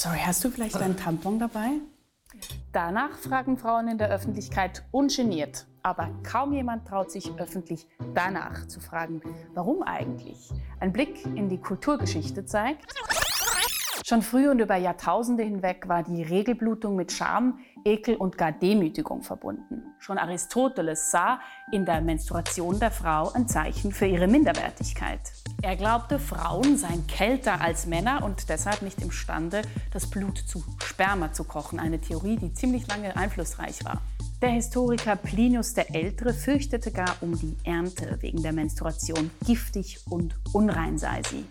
Sorry, hast du vielleicht einen Tampon dabei? Danach fragen Frauen in der Öffentlichkeit ungeniert. Aber kaum jemand traut sich öffentlich danach zu fragen, warum eigentlich. Ein Blick in die Kulturgeschichte zeigt, Schon früh und über Jahrtausende hinweg war die Regelblutung mit Scham, Ekel und gar Demütigung verbunden. Schon Aristoteles sah in der Menstruation der Frau ein Zeichen für ihre Minderwertigkeit. Er glaubte, Frauen seien kälter als Männer und deshalb nicht imstande, das Blut zu Sperma zu kochen. Eine Theorie, die ziemlich lange einflussreich war. Der Historiker Plinius der Ältere fürchtete gar um die Ernte wegen der Menstruation. Giftig und unrein sei sie.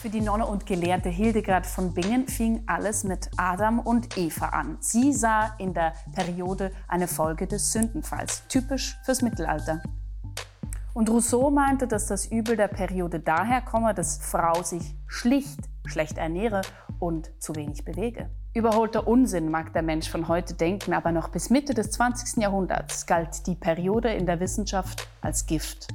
Für die Nonne und Gelehrte Hildegard von Bingen fing alles mit Adam und Eva an. Sie sah in der Periode eine Folge des Sündenfalls, typisch fürs Mittelalter. Und Rousseau meinte, dass das Übel der Periode daher komme, dass Frau sich schlicht schlecht ernähre und zu wenig bewege. Überholter Unsinn mag der Mensch von heute denken, aber noch bis Mitte des 20. Jahrhunderts galt die Periode in der Wissenschaft als Gift.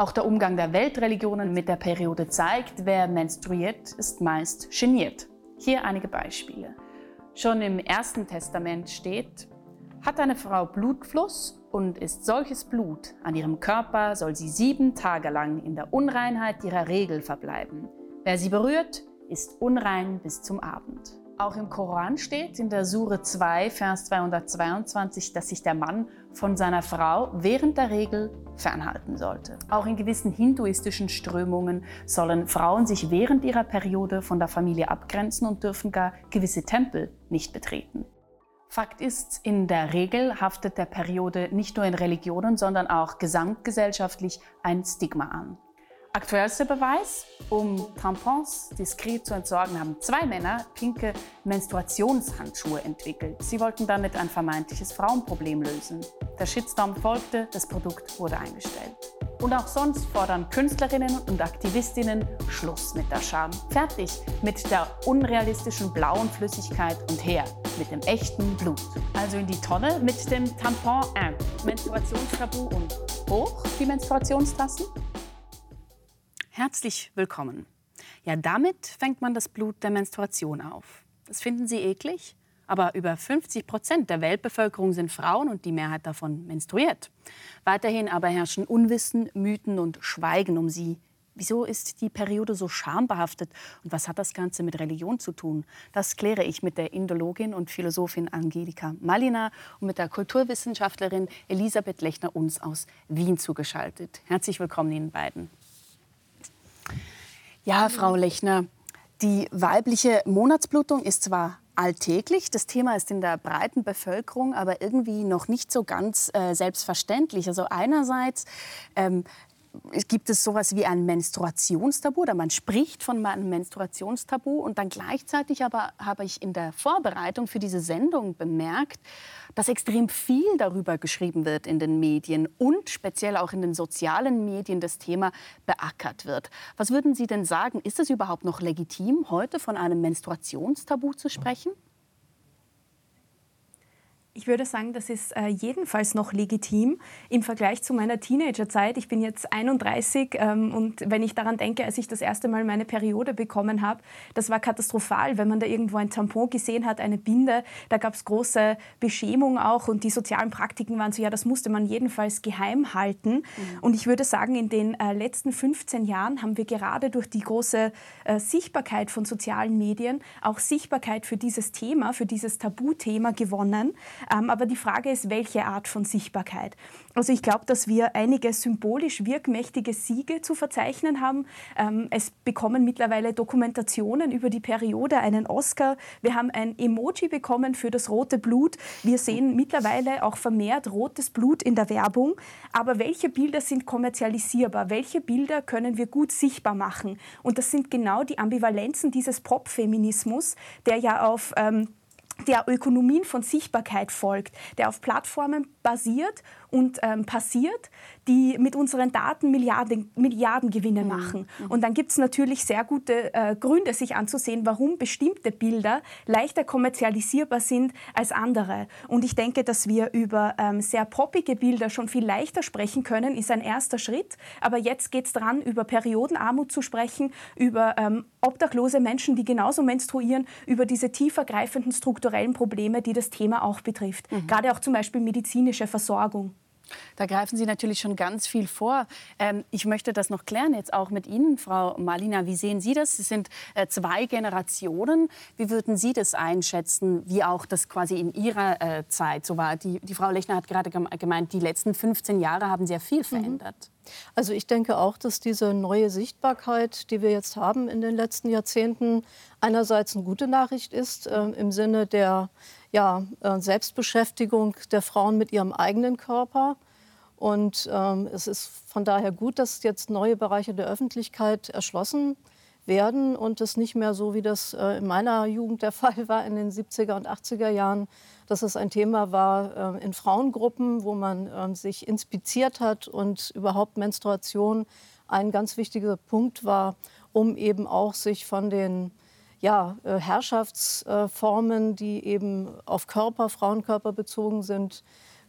Auch der Umgang der Weltreligionen mit der Periode zeigt, wer menstruiert, ist meist geniert. Hier einige Beispiele. Schon im Ersten Testament steht, hat eine Frau Blutfluss und ist solches Blut an ihrem Körper, soll sie sieben Tage lang in der Unreinheit ihrer Regel verbleiben. Wer sie berührt, ist unrein bis zum Abend. Auch im Koran steht in der Sure 2, Vers 222, dass sich der Mann von seiner Frau während der Regel fernhalten sollte. Auch in gewissen hinduistischen Strömungen sollen Frauen sich während ihrer Periode von der Familie abgrenzen und dürfen gar gewisse Tempel nicht betreten. Fakt ist, in der Regel haftet der Periode nicht nur in Religionen, sondern auch gesamtgesellschaftlich ein Stigma an. Aktuellster Beweis, um Tampons diskret zu entsorgen, haben zwei Männer pinke Menstruationshandschuhe entwickelt. Sie wollten damit ein vermeintliches Frauenproblem lösen. Der Shitstorm folgte, das Produkt wurde eingestellt. Und auch sonst fordern Künstlerinnen und Aktivistinnen Schluss mit der Scham. Fertig mit der unrealistischen blauen Flüssigkeit und her mit dem echten Blut. Also in die Tonne mit dem Tampon 1, Menstruationstabu und hoch die Menstruationstassen. Herzlich willkommen. Ja, damit fängt man das Blut der Menstruation auf. Das finden Sie eklig? Aber über 50 Prozent der Weltbevölkerung sind Frauen und die Mehrheit davon menstruiert. Weiterhin aber herrschen Unwissen, Mythen und Schweigen um sie. Wieso ist die Periode so schambehaftet und was hat das Ganze mit Religion zu tun? Das kläre ich mit der Indologin und Philosophin Angelika Malina und mit der Kulturwissenschaftlerin Elisabeth Lechner uns aus Wien zugeschaltet. Herzlich willkommen Ihnen beiden. Ja, Frau Lechner, die weibliche Monatsblutung ist zwar alltäglich, das Thema ist in der breiten Bevölkerung aber irgendwie noch nicht so ganz äh, selbstverständlich. Also einerseits ähm, gibt es sowas wie ein Menstruationstabu oder man spricht von einem Menstruationstabu und dann gleichzeitig aber habe ich in der Vorbereitung für diese Sendung bemerkt, dass extrem viel darüber geschrieben wird in den Medien und speziell auch in den sozialen Medien das Thema beackert wird. Was würden Sie denn sagen, ist es überhaupt noch legitim, heute von einem Menstruationstabu zu sprechen? Ich würde sagen, das ist äh, jedenfalls noch legitim im Vergleich zu meiner Teenagerzeit. Ich bin jetzt 31 ähm, und wenn ich daran denke, als ich das erste Mal meine Periode bekommen habe, das war katastrophal, wenn man da irgendwo ein Tampon gesehen hat, eine Binde. Da gab es große Beschämung auch und die sozialen Praktiken waren so, ja, das musste man jedenfalls geheim halten. Mhm. Und ich würde sagen, in den äh, letzten 15 Jahren haben wir gerade durch die große äh, Sichtbarkeit von sozialen Medien auch Sichtbarkeit für dieses Thema, für dieses Tabuthema gewonnen. Ähm, aber die Frage ist, welche Art von Sichtbarkeit? Also ich glaube, dass wir einige symbolisch wirkmächtige Siege zu verzeichnen haben. Ähm, es bekommen mittlerweile Dokumentationen über die Periode einen Oscar. Wir haben ein Emoji bekommen für das rote Blut. Wir sehen mittlerweile auch vermehrt rotes Blut in der Werbung. Aber welche Bilder sind kommerzialisierbar? Welche Bilder können wir gut sichtbar machen? Und das sind genau die Ambivalenzen dieses Pop-Feminismus, der ja auf ähm, der Ökonomien von Sichtbarkeit folgt, der auf Plattformen basiert und ähm, passiert, die mit unseren Daten Milliarden, Milliardengewinne mhm. machen. Mhm. Und dann gibt es natürlich sehr gute äh, Gründe, sich anzusehen, warum bestimmte Bilder leichter kommerzialisierbar sind als andere. Und ich denke, dass wir über ähm, sehr poppige Bilder schon viel leichter sprechen können, ist ein erster Schritt. Aber jetzt geht es daran, über Periodenarmut zu sprechen, über ähm, obdachlose Menschen, die genauso menstruieren, über diese tiefergreifenden strukturellen Probleme, die das Thema auch betrifft. Mhm. Gerade auch zum Beispiel medizinische Versorgung. Da greifen Sie natürlich schon ganz viel vor. Ähm, ich möchte das noch klären, jetzt auch mit Ihnen, Frau Malina. Wie sehen Sie das? Es sind äh, zwei Generationen. Wie würden Sie das einschätzen, wie auch das quasi in Ihrer äh, Zeit so war? Die, die Frau Lechner hat gerade gemeint, die letzten 15 Jahre haben sehr viel mhm. verändert. Also ich denke auch, dass diese neue Sichtbarkeit, die wir jetzt haben in den letzten Jahrzehnten, einerseits eine gute Nachricht ist äh, im Sinne der ja, äh, Selbstbeschäftigung der Frauen mit ihrem eigenen Körper. Und ähm, es ist von daher gut, dass jetzt neue Bereiche der Öffentlichkeit erschlossen werden und es nicht mehr so, wie das äh, in meiner Jugend der Fall war, in den 70er und 80er Jahren, dass es ein Thema war äh, in Frauengruppen, wo man äh, sich inspiziert hat und überhaupt Menstruation ein ganz wichtiger Punkt war, um eben auch sich von den ja, äh, Herrschaftsformen, die eben auf Körper, Frauenkörper bezogen sind,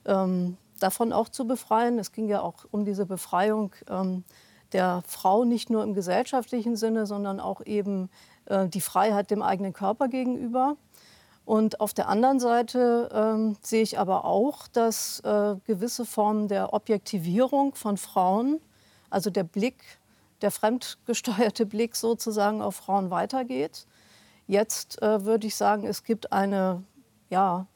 ähm, davon auch zu befreien. Es ging ja auch um diese Befreiung ähm, der Frau nicht nur im gesellschaftlichen Sinne, sondern auch eben äh, die Freiheit dem eigenen Körper gegenüber. Und auf der anderen Seite ähm, sehe ich aber auch, dass äh, gewisse Formen der Objektivierung von Frauen, also der Blick, der fremdgesteuerte Blick sozusagen auf Frauen weitergeht. Jetzt äh, würde ich sagen, es gibt eine ja,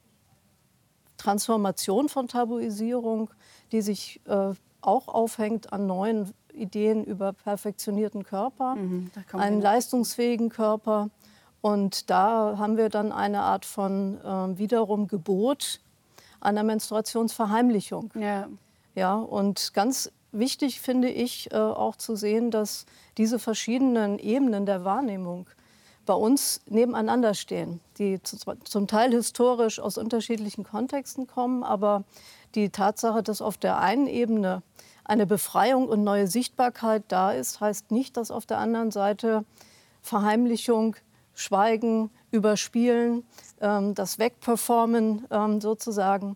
Transformation von Tabuisierung, die sich äh, auch aufhängt an neuen Ideen über perfektionierten Körper, mhm, einen leistungsfähigen Körper. Und da haben wir dann eine Art von äh, wiederum Gebot einer Menstruationsverheimlichung. Ja. ja, und ganz wichtig finde ich äh, auch zu sehen, dass diese verschiedenen Ebenen der Wahrnehmung bei uns nebeneinander stehen, die zum Teil historisch aus unterschiedlichen Kontexten kommen, aber die Tatsache, dass auf der einen Ebene eine Befreiung und neue Sichtbarkeit da ist, heißt nicht, dass auf der anderen Seite Verheimlichung, Schweigen, Überspielen, ähm, das Wegperformen ähm, sozusagen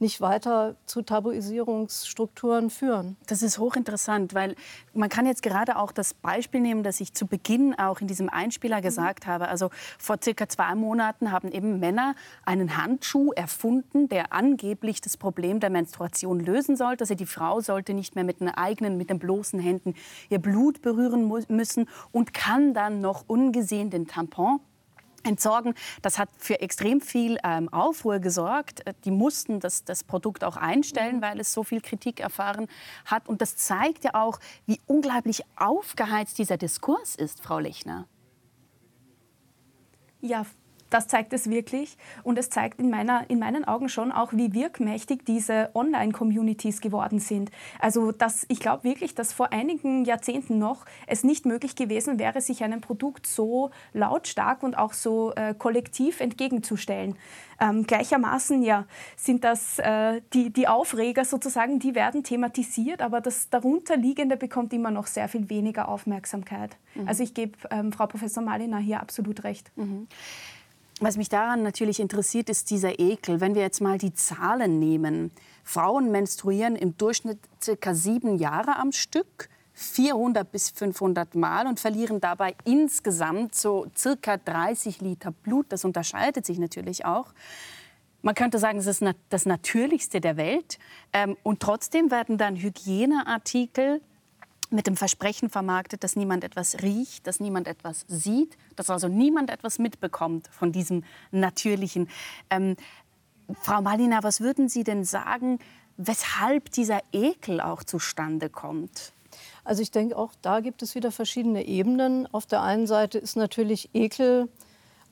nicht weiter zu Tabuisierungsstrukturen führen. Das ist hochinteressant, weil man kann jetzt gerade auch das Beispiel nehmen, das ich zu Beginn auch in diesem Einspieler mhm. gesagt habe. Also vor circa zwei Monaten haben eben Männer einen Handschuh erfunden, der angeblich das Problem der Menstruation lösen sollte. Also die Frau sollte nicht mehr mit den eigenen, mit den bloßen Händen ihr Blut berühren müssen und kann dann noch ungesehen den Tampon entsorgen. Das hat für extrem viel ähm, Aufruhr gesorgt. Äh, die mussten das, das Produkt auch einstellen, mhm. weil es so viel Kritik erfahren hat. Und das zeigt ja auch, wie unglaublich aufgeheizt dieser Diskurs ist, Frau Lechner. Ja, das zeigt es wirklich. Und es zeigt in, meiner, in meinen Augen schon auch, wie wirkmächtig diese Online-Communities geworden sind. Also das, ich glaube wirklich, dass vor einigen Jahrzehnten noch es nicht möglich gewesen wäre, sich einem Produkt so lautstark und auch so äh, kollektiv entgegenzustellen. Ähm, gleichermaßen ja, sind das äh, die, die Aufreger sozusagen, die werden thematisiert, aber das darunterliegende bekommt immer noch sehr viel weniger Aufmerksamkeit. Mhm. Also ich gebe ähm, Frau Professor Malina hier absolut recht. Mhm. Was mich daran natürlich interessiert, ist dieser Ekel. Wenn wir jetzt mal die Zahlen nehmen. Frauen menstruieren im Durchschnitt circa sieben Jahre am Stück. 400 bis 500 Mal und verlieren dabei insgesamt so circa 30 Liter Blut. Das unterscheidet sich natürlich auch. Man könnte sagen, es ist das Natürlichste der Welt. Ähm, und trotzdem werden dann Hygieneartikel mit dem Versprechen vermarktet, dass niemand etwas riecht, dass niemand etwas sieht, dass also niemand etwas mitbekommt von diesem Natürlichen. Ähm, Frau Malina, was würden Sie denn sagen, weshalb dieser Ekel auch zustande kommt? Also ich denke, auch da gibt es wieder verschiedene Ebenen. Auf der einen Seite ist natürlich Ekel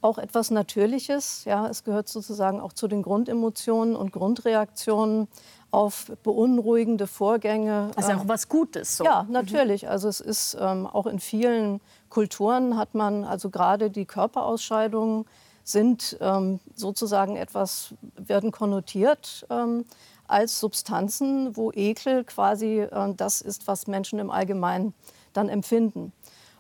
auch etwas Natürliches. Ja, es gehört sozusagen auch zu den Grundemotionen und Grundreaktionen auf beunruhigende Vorgänge. Also auch ähm, was Gutes. So. Ja, natürlich. Also es ist ähm, auch in vielen Kulturen hat man also gerade die Körperausscheidungen sind ähm, sozusagen etwas, werden konnotiert ähm, als Substanzen, wo Ekel quasi äh, das ist, was Menschen im Allgemeinen dann empfinden.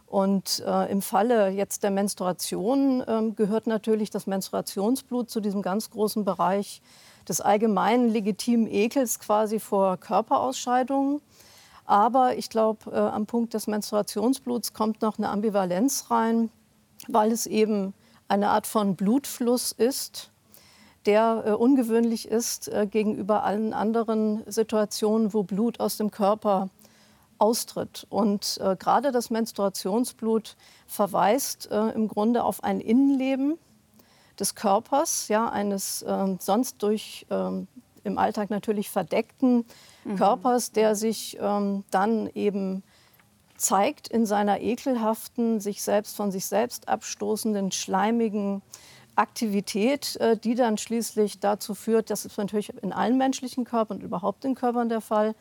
Und äh, im Falle jetzt der Menstruation äh, gehört natürlich das Menstruationsblut zu diesem ganz großen Bereich des allgemeinen legitimen Ekels quasi vor Körperausscheidungen. Aber ich glaube, äh, am Punkt des Menstruationsbluts kommt noch eine Ambivalenz rein, weil es eben eine Art von Blutfluss ist, der äh, ungewöhnlich ist äh, gegenüber allen anderen Situationen, wo Blut aus dem Körper austritt. Und äh, gerade das Menstruationsblut verweist äh, im Grunde auf ein Innenleben des Körpers, ja, eines äh, sonst durch ähm, im Alltag natürlich verdeckten mhm. Körpers, der sich ähm, dann eben zeigt in seiner ekelhaften, sich selbst von sich selbst abstoßenden, schleimigen Aktivität, äh, die dann schließlich dazu führt, das ist natürlich in allen menschlichen Körpern und überhaupt in Körpern der Fall,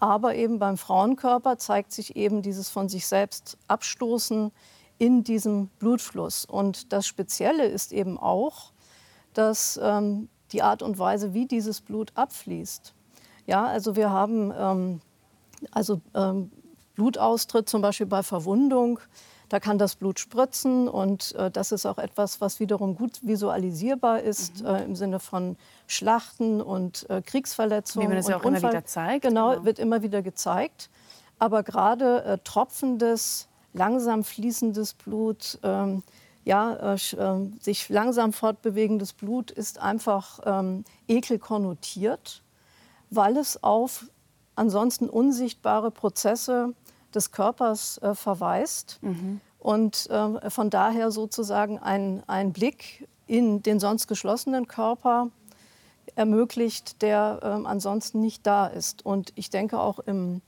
aber eben beim Frauenkörper zeigt sich eben dieses von sich selbst abstoßen in diesem Blutfluss. Und das Spezielle ist eben auch, dass ähm, die Art und Weise, wie dieses Blut abfließt. Ja, also wir haben ähm, also ähm, Blutaustritt zum Beispiel bei Verwundung da kann das Blut spritzen und äh, das ist auch etwas, was wiederum gut visualisierbar ist mhm. äh, im Sinne von Schlachten und äh, Kriegsverletzungen. Wie man das ja auch Unfall. immer wieder zeigt. Genau, genau, wird immer wieder gezeigt. Aber gerade äh, tropfendes, langsam fließendes Blut, ähm, ja, äh, ähm, sich langsam fortbewegendes Blut ist einfach ähm, ekel konnotiert, weil es auf ansonsten unsichtbare Prozesse des Körpers äh, verweist. Mhm. Und äh, von daher sozusagen ein, ein Blick in den sonst geschlossenen Körper ermöglicht, der äh, ansonsten nicht da ist. Und ich denke auch im,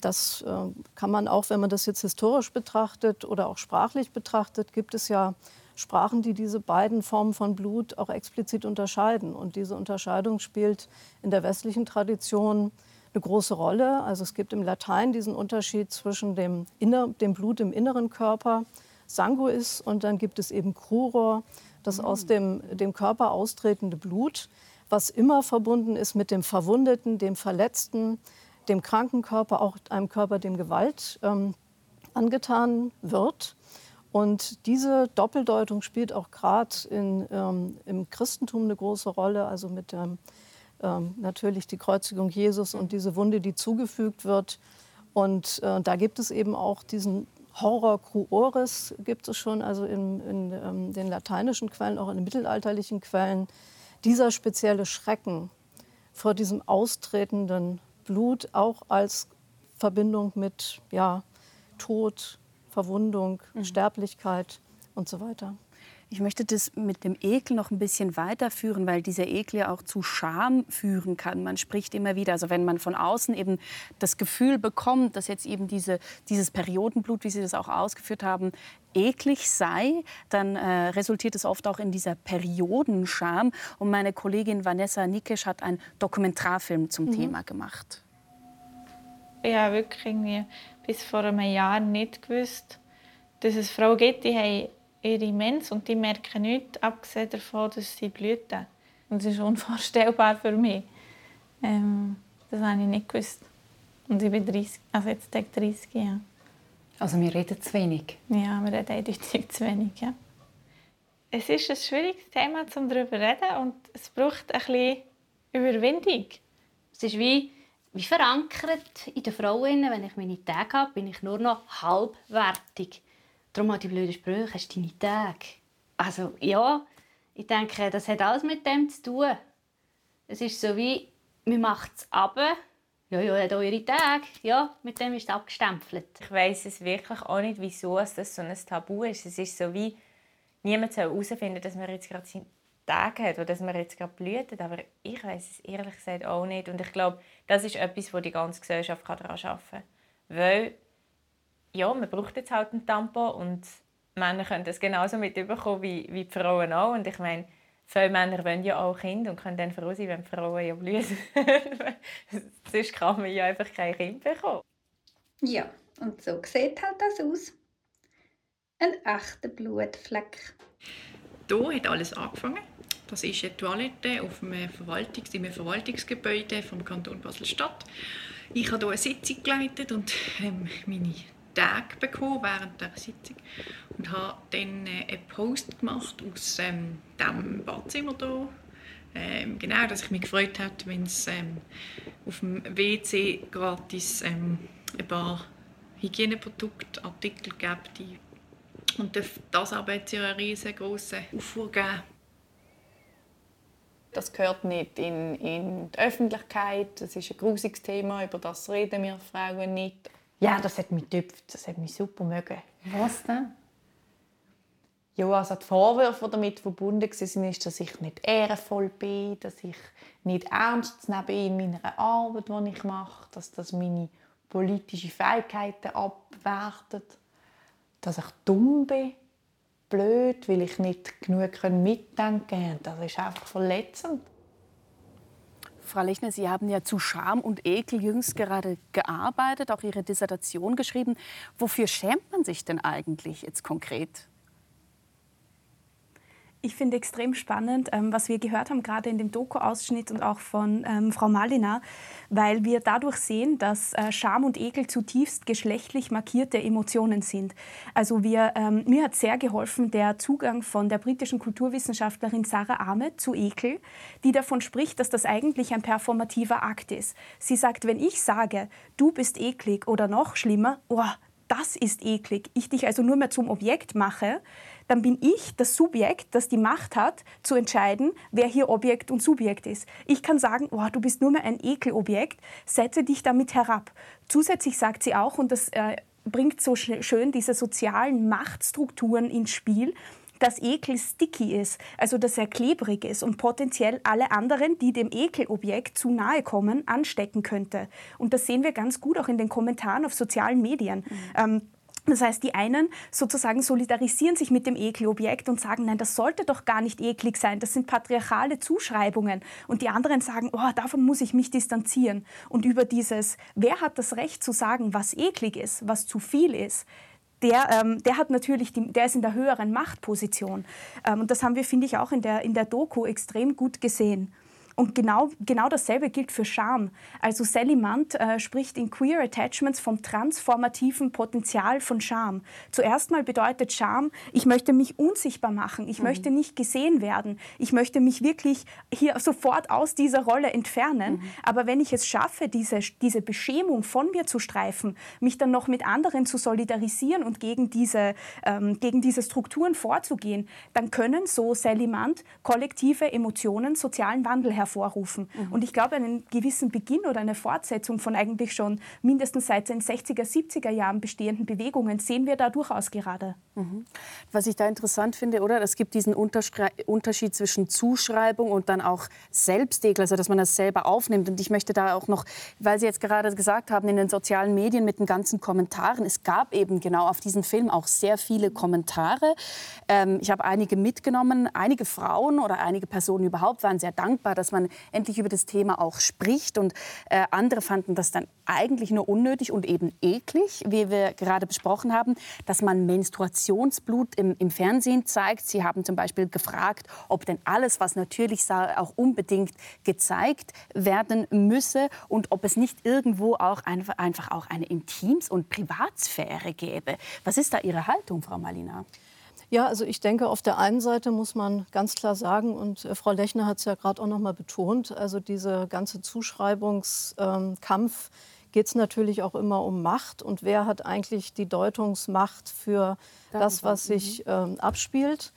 das äh, kann man auch, wenn man das jetzt historisch betrachtet oder auch sprachlich betrachtet, gibt es ja Sprachen, die diese beiden Formen von Blut auch explizit unterscheiden. Und diese Unterscheidung spielt in der westlichen Tradition eine große Rolle. Also es gibt im Latein diesen Unterschied zwischen dem, Inner, dem Blut im inneren Körper, Sanguis, und dann gibt es eben Cruror, das mhm. aus dem, dem Körper austretende Blut, was immer verbunden ist mit dem Verwundeten, dem Verletzten, dem kranken Körper, auch einem Körper, dem Gewalt ähm, angetan wird. Und diese Doppeldeutung spielt auch gerade ähm, im Christentum eine große Rolle, also mit dem ähm, natürlich die Kreuzigung Jesus und diese Wunde, die zugefügt wird. Und äh, da gibt es eben auch diesen Horror cruoris, gibt es schon, also in, in ähm, den lateinischen Quellen, auch in den mittelalterlichen Quellen. Dieser spezielle Schrecken vor diesem austretenden Blut, auch als Verbindung mit ja, Tod, Verwundung, mhm. Sterblichkeit und so weiter. Ich möchte das mit dem Ekel noch ein bisschen weiterführen, weil dieser Ekel ja auch zu Scham führen kann. Man spricht immer wieder, also wenn man von außen eben das Gefühl bekommt, dass jetzt eben diese, dieses Periodenblut, wie Sie das auch ausgeführt haben, eklig sei, dann äh, resultiert es oft auch in dieser Periodenscham. Und meine Kollegin Vanessa Nikesch hat einen Dokumentarfilm zum mhm. Thema gemacht. Habe wirklich irgendwie bis vor einem Jahr nicht gewusst, dass es Frauen gibt, die haben ihre Mens und die merken nichts, abgesehen davon, dass sie blüten. Und das ist unvorstellbar für mich. Ähm, das habe ich nicht gewusst. Und ich bin 30, also jetzt 30, ja. Also wir reden zu wenig? Ja, wir reden eindeutig zu wenig, ja. Es ist ein schwieriges Thema, um darüber zu reden und es braucht ein bisschen Überwindung. Es ist wie, wie verankert in den Frauen, wenn ich meine Tage habe, bin ich nur noch halbwertig. Darum auch die blöden Sprüche, hast deine Tage. Also ja, ich denke, das hat alles mit dem zu tun. Es ist so wie, man macht es aber, ja, ja, hat eure Tage, ja, mit dem ist es abgestempelt. Ich weiss es wirklich auch nicht, wieso das so ein Tabu ist. Es ist so wie, niemand soll herausfinden, dass man jetzt gerade seine Tage hat oder dass man jetzt gerade blüht. Aber ich weiß es ehrlich gesagt auch nicht. Und ich glaube, das ist etwas, wo die ganze Gesellschaft daran arbeiten kann. Weil ja, man braucht jetzt halt einen Tampon und Männer können das genauso mitbekommen wie, wie die Frauen auch. Und ich meine, viele Männer wollen ja auch Kinder und können dann froh sein, wenn die Frauen ja blühen. Sonst kann man ja einfach kein Kind bekommen. Ja, und so sieht halt das aus. Ein echter Blutfleck. hier hat alles angefangen. Das ist eine Toilette auf einem Verwaltungs in einem Verwaltungsgebäude vom Kanton Basel-Stadt. Ich habe hier eine Sitzung geleitet und ähm, meine Tage bekommen während der Sitzung und habe dann äh, einen Post gemacht aus ähm, dem Badzimmer hier. Ähm, genau, dass ich mich gefreut habe, wenn es ähm, auf dem WC gratis ähm, ein paar Hygieneprodukte, Artikel gibt. Die und das aber hat ja einen riesengroßen Aufruhr gegeben. Das gehört nicht in, in die Öffentlichkeit. Das ist ein grusiges Thema, über das reden wir Frauen nicht. Ja, das hat mich getöpft, das hat mich super mögen. Was denn? Ja, also die Vorwürfe, die damit verbunden waren, ist, dass ich nicht ehrenvoll bin, dass ich nicht ernst nehmen in meiner Arbeit, die ich mache, dass das meine politischen Fähigkeiten abwertet, dass ich dumm bin, blöd, weil ich nicht genug mitdenken kann. Das ist einfach verletzend. Frau Lechner, Sie haben ja zu Scham und Ekel jüngst gerade gearbeitet, auch Ihre Dissertation geschrieben. Wofür schämt man sich denn eigentlich jetzt konkret? Ich finde extrem spannend, ähm, was wir gehört haben, gerade in dem Doku-Ausschnitt und auch von ähm, Frau Malina, weil wir dadurch sehen, dass äh, Scham und Ekel zutiefst geschlechtlich markierte Emotionen sind. Also wir, ähm, mir hat sehr geholfen der Zugang von der britischen Kulturwissenschaftlerin Sarah Ahmed zu Ekel, die davon spricht, dass das eigentlich ein performativer Akt ist. Sie sagt, wenn ich sage, du bist eklig oder noch schlimmer, oh, das ist eklig, ich dich also nur mehr zum Objekt mache, dann bin ich das Subjekt, das die Macht hat, zu entscheiden, wer hier Objekt und Subjekt ist. Ich kann sagen, oh, du bist nur mehr ein Ekelobjekt, setze dich damit herab. Zusätzlich sagt sie auch, und das äh, bringt so schön diese sozialen Machtstrukturen ins Spiel, dass Ekel sticky ist, also dass er klebrig ist und potenziell alle anderen, die dem Ekelobjekt zu nahe kommen, anstecken könnte. Und das sehen wir ganz gut auch in den Kommentaren auf sozialen Medien. Mhm. Ähm, das heißt, die einen sozusagen solidarisieren sich mit dem Ekelobjekt und sagen, nein, das sollte doch gar nicht eklig sein, das sind patriarchale Zuschreibungen. Und die anderen sagen, oh, davon muss ich mich distanzieren. Und über dieses, wer hat das Recht zu sagen, was eklig ist, was zu viel ist, der, ähm, der, hat natürlich die, der ist in der höheren Machtposition. Ähm, und das haben wir, finde ich, auch in der, in der Doku extrem gut gesehen. Und genau, genau dasselbe gilt für Scham. Also Sally Munt äh, spricht in Queer Attachments vom transformativen Potenzial von Scham. Zuerst mal bedeutet Scham, ich möchte mich unsichtbar machen, ich mhm. möchte nicht gesehen werden, ich möchte mich wirklich hier sofort aus dieser Rolle entfernen. Mhm. Aber wenn ich es schaffe, diese, diese Beschämung von mir zu streifen, mich dann noch mit anderen zu solidarisieren und gegen diese, ähm, gegen diese Strukturen vorzugehen, dann können, so Sally Munt, kollektive Emotionen sozialen Wandel hervorrufen hervorrufen. Mhm. Und ich glaube, einen gewissen Beginn oder eine Fortsetzung von eigentlich schon mindestens seit den 60er, 70er Jahren bestehenden Bewegungen sehen wir da durchaus gerade. Mhm. Was ich da interessant finde, oder? Es gibt diesen Unterschied zwischen Zuschreibung und dann auch Selbstekel, also dass man das selber aufnimmt. Und ich möchte da auch noch, weil Sie jetzt gerade gesagt haben, in den sozialen Medien mit den ganzen Kommentaren, es gab eben genau auf diesen Film auch sehr viele Kommentare. Ähm, ich habe einige mitgenommen. Einige Frauen oder einige Personen überhaupt waren sehr dankbar, dass man endlich über das Thema auch spricht. Und äh, andere fanden das dann eigentlich nur unnötig und eben eklig, wie wir gerade besprochen haben, dass man Menstruationsblut im, im Fernsehen zeigt. Sie haben zum Beispiel gefragt, ob denn alles, was natürlich sei, auch unbedingt gezeigt werden müsse und ob es nicht irgendwo auch einfach, einfach auch eine Intims- und Privatsphäre gäbe. Was ist da Ihre Haltung, Frau Malina? Ja, also ich denke, auf der einen Seite muss man ganz klar sagen, und äh, Frau Lechner hat es ja gerade auch noch mal betont, also dieser ganze Zuschreibungskampf ähm, geht es natürlich auch immer um Macht und wer hat eigentlich die Deutungsmacht für das, was sich mhm. ähm, abspielt.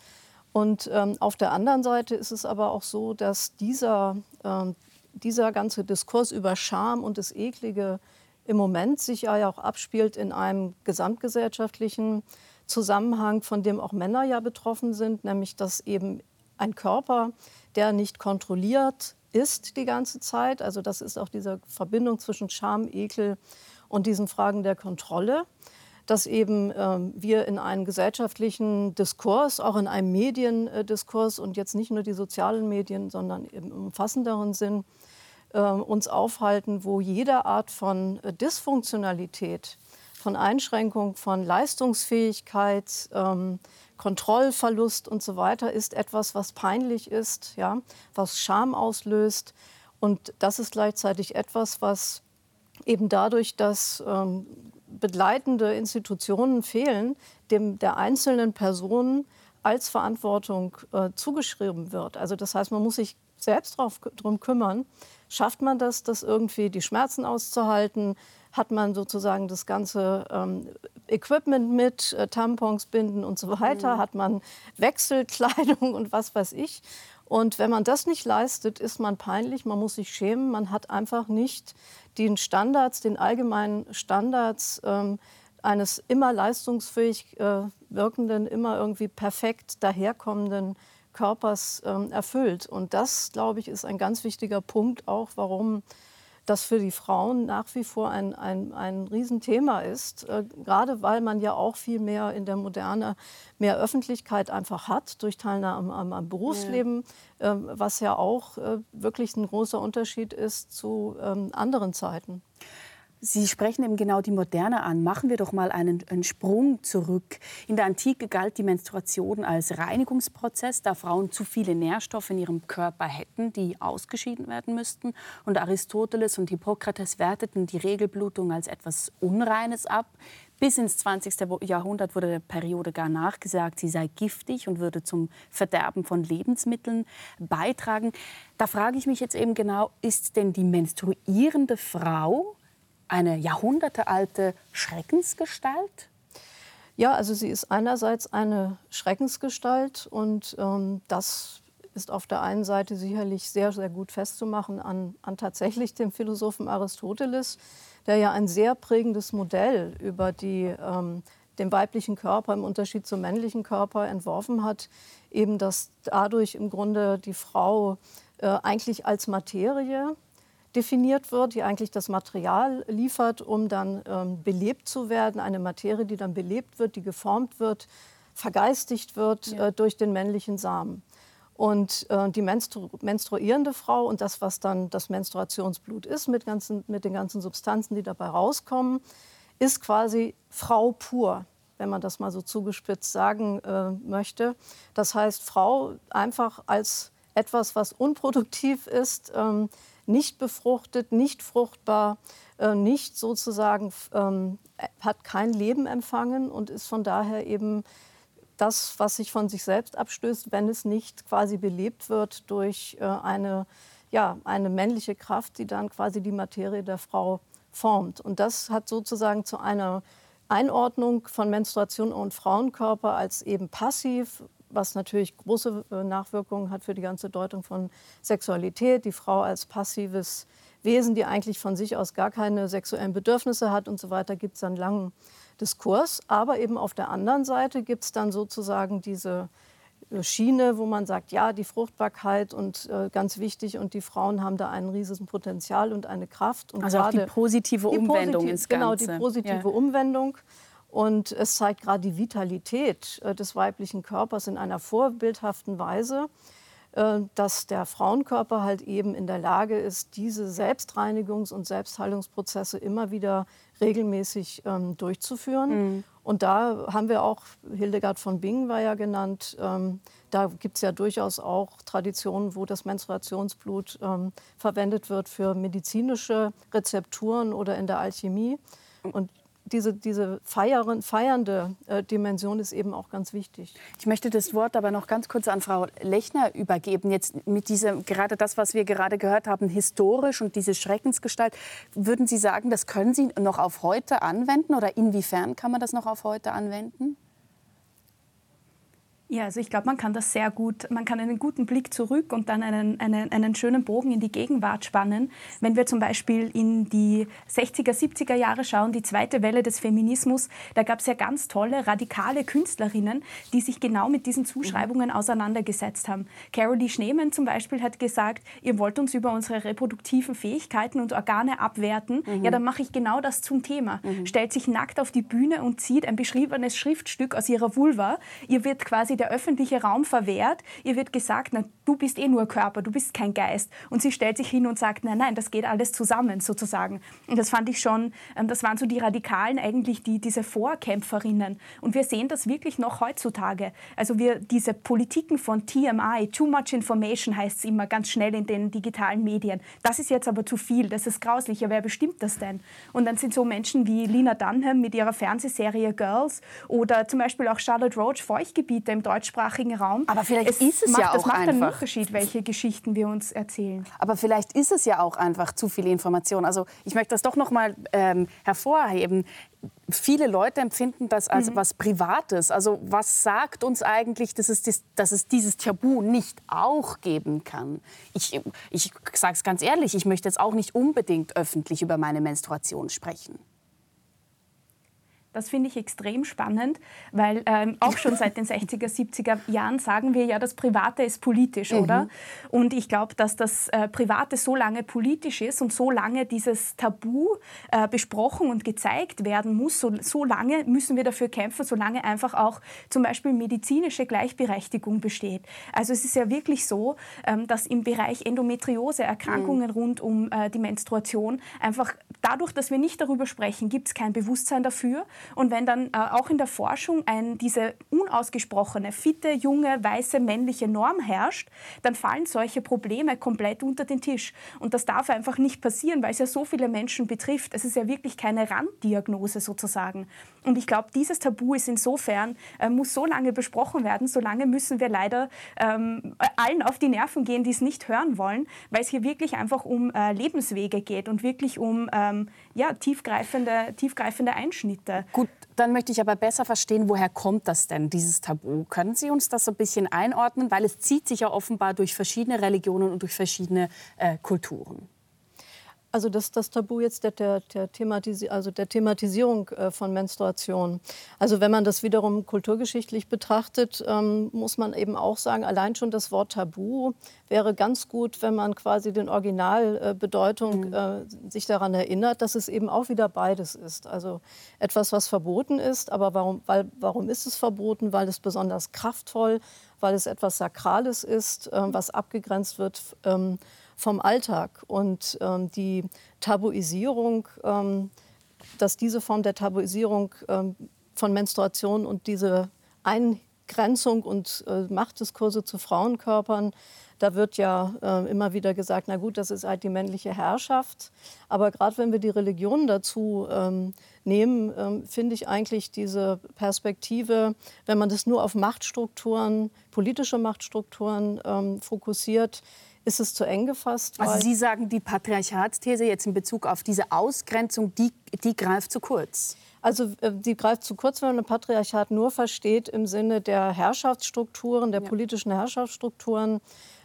Und ähm, auf der anderen Seite ist es aber auch so, dass dieser, ähm, dieser ganze Diskurs über Scham und das Eklige im Moment sich ja auch abspielt in einem gesamtgesellschaftlichen Zusammenhang, von dem auch Männer ja betroffen sind, nämlich dass eben ein Körper, der nicht kontrolliert ist die ganze Zeit, also das ist auch diese Verbindung zwischen Scham, Ekel und diesen Fragen der Kontrolle, dass eben äh, wir in einem gesellschaftlichen Diskurs, auch in einem Mediendiskurs und jetzt nicht nur die sozialen Medien, sondern im umfassenderen Sinn, äh, uns aufhalten, wo jede Art von äh, Dysfunktionalität von Einschränkung von Leistungsfähigkeit, ähm, Kontrollverlust und so weiter ist etwas, was peinlich ist, ja, was Scham auslöst. Und das ist gleichzeitig etwas, was eben dadurch, dass ähm, begleitende Institutionen fehlen, dem der einzelnen Person als Verantwortung äh, zugeschrieben wird. Also das heißt, man muss sich selbst darum kümmern. Schafft man das, das irgendwie die Schmerzen auszuhalten? Hat man sozusagen das ganze ähm, Equipment mit, äh, Tampons, Binden und so weiter? Mhm. Hat man Wechselkleidung und was weiß ich? Und wenn man das nicht leistet, ist man peinlich, man muss sich schämen, man hat einfach nicht den Standards, den allgemeinen Standards ähm, eines immer leistungsfähig äh, wirkenden, immer irgendwie perfekt daherkommenden Körpers ähm, erfüllt. Und das, glaube ich, ist ein ganz wichtiger Punkt auch, warum das für die Frauen nach wie vor ein, ein, ein Riesenthema ist, äh, gerade weil man ja auch viel mehr in der Moderne mehr Öffentlichkeit einfach hat durch Teilnahme am, am Berufsleben, ja. Äh, was ja auch äh, wirklich ein großer Unterschied ist zu ähm, anderen Zeiten. Sie sprechen eben genau die Moderne an. Machen wir doch mal einen, einen, Sprung zurück. In der Antike galt die Menstruation als Reinigungsprozess, da Frauen zu viele Nährstoffe in ihrem Körper hätten, die ausgeschieden werden müssten. Und Aristoteles und Hippokrates werteten die Regelblutung als etwas Unreines ab. Bis ins 20. Jahrhundert wurde der Periode gar nachgesagt, sie sei giftig und würde zum Verderben von Lebensmitteln beitragen. Da frage ich mich jetzt eben genau, ist denn die menstruierende Frau eine jahrhundertealte Schreckensgestalt? Ja, also sie ist einerseits eine Schreckensgestalt und ähm, das ist auf der einen Seite sicherlich sehr, sehr gut festzumachen an, an tatsächlich dem Philosophen Aristoteles, der ja ein sehr prägendes Modell über die, ähm, den weiblichen Körper im Unterschied zum männlichen Körper entworfen hat. Eben, dass dadurch im Grunde die Frau äh, eigentlich als Materie definiert wird, die eigentlich das Material liefert, um dann ähm, belebt zu werden. Eine Materie, die dann belebt wird, die geformt wird, vergeistigt wird ja. äh, durch den männlichen Samen. Und äh, die menstru menstruierende Frau und das, was dann das Menstruationsblut ist, mit, ganzen, mit den ganzen Substanzen, die dabei rauskommen, ist quasi Frau pur, wenn man das mal so zugespitzt sagen äh, möchte. Das heißt, Frau einfach als etwas, was unproduktiv ist, ähm, nicht befruchtet, nicht fruchtbar, äh, nicht sozusagen, ähm, hat kein Leben empfangen und ist von daher eben das, was sich von sich selbst abstößt, wenn es nicht quasi belebt wird durch äh, eine, ja, eine männliche Kraft, die dann quasi die Materie der Frau formt. Und das hat sozusagen zu einer Einordnung von Menstruation und Frauenkörper als eben passiv, was natürlich große äh, Nachwirkungen hat für die ganze Deutung von Sexualität. Die Frau als passives Wesen, die eigentlich von sich aus gar keine sexuellen Bedürfnisse hat und so weiter, gibt es einen langen Diskurs. Aber eben auf der anderen Seite gibt es dann sozusagen diese äh, Schiene, wo man sagt, ja, die Fruchtbarkeit und äh, ganz wichtig und die Frauen haben da ein riesiges Potenzial und eine Kraft. Und also auch die positive die Umwendung positiv, ins Ganze. Genau, die positive ja. Umwendung. Und es zeigt gerade die Vitalität äh, des weiblichen Körpers in einer vorbildhaften Weise, äh, dass der Frauenkörper halt eben in der Lage ist, diese Selbstreinigungs- und Selbstheilungsprozesse immer wieder regelmäßig ähm, durchzuführen. Mhm. Und da haben wir auch, Hildegard von Bingen war ja genannt, ähm, da gibt es ja durchaus auch Traditionen, wo das Menstruationsblut ähm, verwendet wird für medizinische Rezepturen oder in der Alchemie. Und diese, diese feiern, feiernde äh, Dimension ist eben auch ganz wichtig. Ich möchte das Wort aber noch ganz kurz an Frau Lechner übergeben. Jetzt mit diesem, gerade das, was wir gerade gehört haben, historisch und diese Schreckensgestalt. Würden Sie sagen, das können Sie noch auf heute anwenden oder inwiefern kann man das noch auf heute anwenden? Ja, also ich glaube, man kann das sehr gut, man kann einen guten Blick zurück und dann einen, einen, einen schönen Bogen in die Gegenwart spannen. Wenn wir zum Beispiel in die 60er, 70er Jahre schauen, die zweite Welle des Feminismus, da gab es ja ganz tolle, radikale Künstlerinnen, die sich genau mit diesen Zuschreibungen auseinandergesetzt haben. Carolee Schneemann zum Beispiel hat gesagt, ihr wollt uns über unsere reproduktiven Fähigkeiten und Organe abwerten. Mhm. Ja, dann mache ich genau das zum Thema. Mhm. Stellt sich nackt auf die Bühne und zieht ein beschriebenes Schriftstück aus ihrer Vulva. Ihr wird quasi der öffentliche Raum verwehrt. Ihr wird gesagt, na, du bist eh nur Körper, du bist kein Geist. Und sie stellt sich hin und sagt, nein, nein, das geht alles zusammen sozusagen. Und das fand ich schon, ähm, das waren so die Radikalen eigentlich, die, diese Vorkämpferinnen. Und wir sehen das wirklich noch heutzutage. Also wir, diese Politiken von TMI, Too Much Information heißt es immer ganz schnell in den digitalen Medien. Das ist jetzt aber zu viel, das ist grauslich, ja, wer bestimmt das denn? Und dann sind so Menschen wie Lina Dunham mit ihrer Fernsehserie Girls oder zum Beispiel auch Charlotte Roach, Feuchtgebiete im deutschsprachigen Raum. Aber vielleicht es ist es macht, ja auch das macht einfach. Unterschied, welche Geschichten wir uns erzählen. Aber vielleicht ist es ja auch einfach zu viel Information. Also ich möchte das doch noch mal ähm, hervorheben. Viele Leute empfinden das als Mhm. was Privates. Also was sagt uns eigentlich, dass es, dis- dass es dieses Tabu nicht auch geben kann? Ich, ich sage es ganz ehrlich, ich möchte jetzt auch nicht unbedingt öffentlich über meine Menstruation sprechen. Das finde ich extrem spannend, weil ähm, auch schon seit den 60er, 70er Jahren sagen wir ja, das Private ist politisch, Mhm. oder? Und ich glaube, dass das äh, Private so lange politisch ist und so lange dieses Tabu äh, besprochen und gezeigt werden muss, so, so lange müssen wir dafür kämpfen, solange einfach auch zum Beispiel medizinische Gleichberechtigung besteht. Also es ist ja wirklich so, ähm, dass im Bereich Endometriose, Erkrankungen rund um äh, die Menstruation, einfach dadurch, dass wir nicht darüber sprechen, gibt es kein Bewusstsein dafür. Und wenn dann äh, auch in der Forschung ein, diese unausgesprochene, fitte, junge, weiße, männliche Norm herrscht, dann fallen solche Probleme komplett unter den Tisch. Und das darf einfach nicht passieren, weil es ja so viele Menschen betrifft. Es ist ja wirklich keine Randdiagnose sozusagen. Und ich glaube, dieses Tabu ist insofern, äh, muss so lange besprochen werden, solange müssen wir leider ähm, allen auf die Nerven gehen, die es nicht hören wollen, weil es hier wirklich einfach um äh, Lebenswege geht und wirklich um ähm, ja, tiefgreifende, tiefgreifende Einschnitte. Gut, dann möchte ich aber besser verstehen, woher kommt das denn, dieses Tabu? Können Sie uns das so ein bisschen einordnen? Weil es zieht sich ja offenbar durch verschiedene Religionen und durch verschiedene äh, Kulturen. Also das, das Tabu jetzt der, der, der, Thematisi also der Thematisierung äh, von Menstruation. Also wenn man das wiederum kulturgeschichtlich betrachtet, ähm, muss man eben auch sagen, allein schon das Wort Tabu wäre ganz gut, wenn man quasi den Originalbedeutung äh, sich daran erinnert, dass es eben auch wieder beides ist. Also etwas, was verboten ist, aber warum, weil, warum ist es verboten? Weil es besonders kraftvoll, weil es etwas Sakrales ist, äh, was abgegrenzt wird. Ähm, vom Alltag. Und ähm, die Tabuisierung, ähm, dass diese Form der Tabuisierung ähm, von Menstruation und diese Eingrenzung und äh, Machtdiskurse zu Frauenkörpern, da wird ja äh, immer wieder gesagt, na gut, das ist halt die männliche Herrschaft. Aber gerade wenn wir die Religion dazu ähm, nehmen, ähm, finde ich eigentlich diese Perspektive, wenn man das nur auf Machtstrukturen, politische Machtstrukturen ähm, fokussiert, ist es zu eng gefasst. Also Sie sagen, die Patriarchatsthese jetzt in Bezug auf diese Ausgrenzung, die, die greift zu kurz. Also äh, die greift zu kurz, wenn man ein Patriarchat nur versteht im Sinne der Herrschaftsstrukturen, der politischen Herrschaftsstrukturen,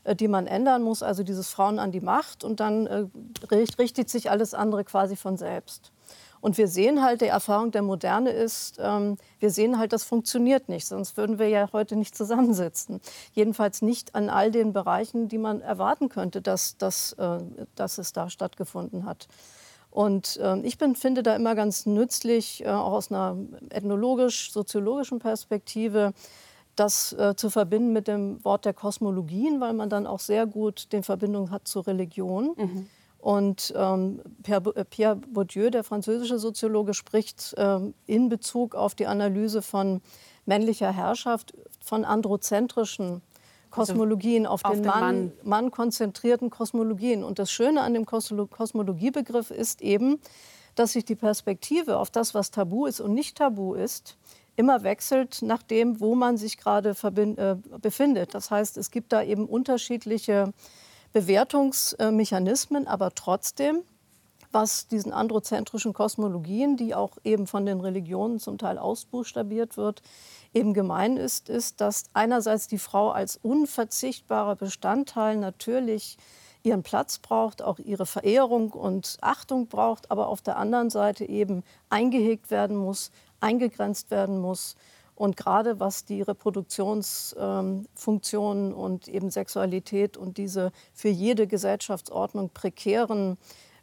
äh, die man ändern muss, also dieses Frauen an die Macht und dann äh, richt- richtet sich alles andere quasi von selbst. Und wir sehen halt, die Erfahrung der Moderne ist, ähm, wir sehen halt, das funktioniert nicht, sonst würden wir ja heute nicht zusammensitzen. Jedenfalls nicht an all den Bereichen, die man erwarten könnte, dass, dass, äh, dass es da stattgefunden hat. Und ähm, ich bin, finde da immer ganz nützlich, äh, auch aus einer ethnologisch-soziologischen Perspektive, das äh, zu verbinden mit dem Wort der Kosmologien, weil man dann auch sehr gut den Verbindung hat zur Religion. Und ähm, Pierre, äh, Pierre Bourdieu, der französische Soziologe, spricht ähm, in Bezug auf die Analyse von männlicher Herrschaft von androzentrischen Kosmologien, auf, auf den, den Mann, Mann. Mann konzentrierten Kosmologien. Und das Schöne an dem Kosmolo- Kosmologiebegriff ist eben, dass sich die Perspektive auf das, was tabu ist und nicht tabu ist, immer wechselt nach dem, wo man sich gerade äh, befindet. Das heißt, es gibt da eben unterschiedliche Bewertungsmechanismen, aber trotzdem, was diesen androzentrischen Kosmologien, die auch eben von den Religionen zum Teil ausbuchstabiert wird, eben gemein ist, ist, dass einerseits die Frau als unverzichtbarer Bestandteil natürlich ihren Platz braucht, auch ihre Verehrung und Achtung braucht, aber auf der anderen Seite eben eingehegt werden muss, eingegrenzt werden muss. Und gerade was die Reproduktionsfunktionen und eben Sexualität und diese für jede Gesellschaftsordnung prekären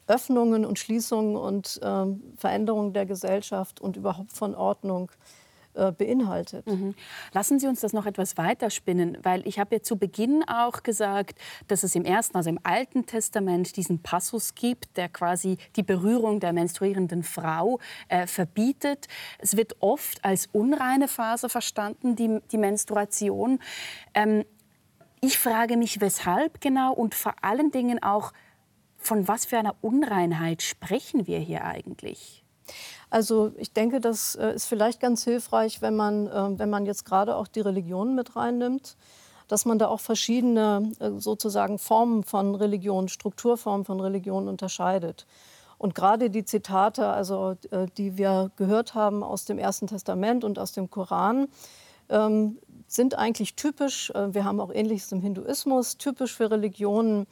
Öffnungen und Schließungen und ähm, Veränderungen der Gesellschaft und überhaupt von Ordnung äh, beinhaltet. Mhm. Lassen Sie uns das noch etwas weiterspinnen, weil ich habe ja zu Beginn auch gesagt, dass es im ersten, also im Alten Testament diesen Passus gibt, der quasi die Berührung der menstruierenden Frau äh, verbietet. Es wird oft als unreine Phase verstanden, die, die Menstruation. Ähm, ich frage mich, weshalb genau und vor allen Dingen auch, von was für einer Unreinheit sprechen wir hier eigentlich? Also ich denke, das äh, ist vielleicht ganz hilfreich, wenn man, äh, wenn man jetzt gerade auch die Religionen mit reinnimmt, dass man da auch verschiedene äh, sozusagen Formen von Religion, Strukturformen von Religion unterscheidet. Und gerade die Zitate, also die wir gehört haben aus dem Ersten Testament und aus dem Koran, ähm, sind eigentlich typisch, wir haben auch Ähnliches im Hinduismus, typisch für Religionen,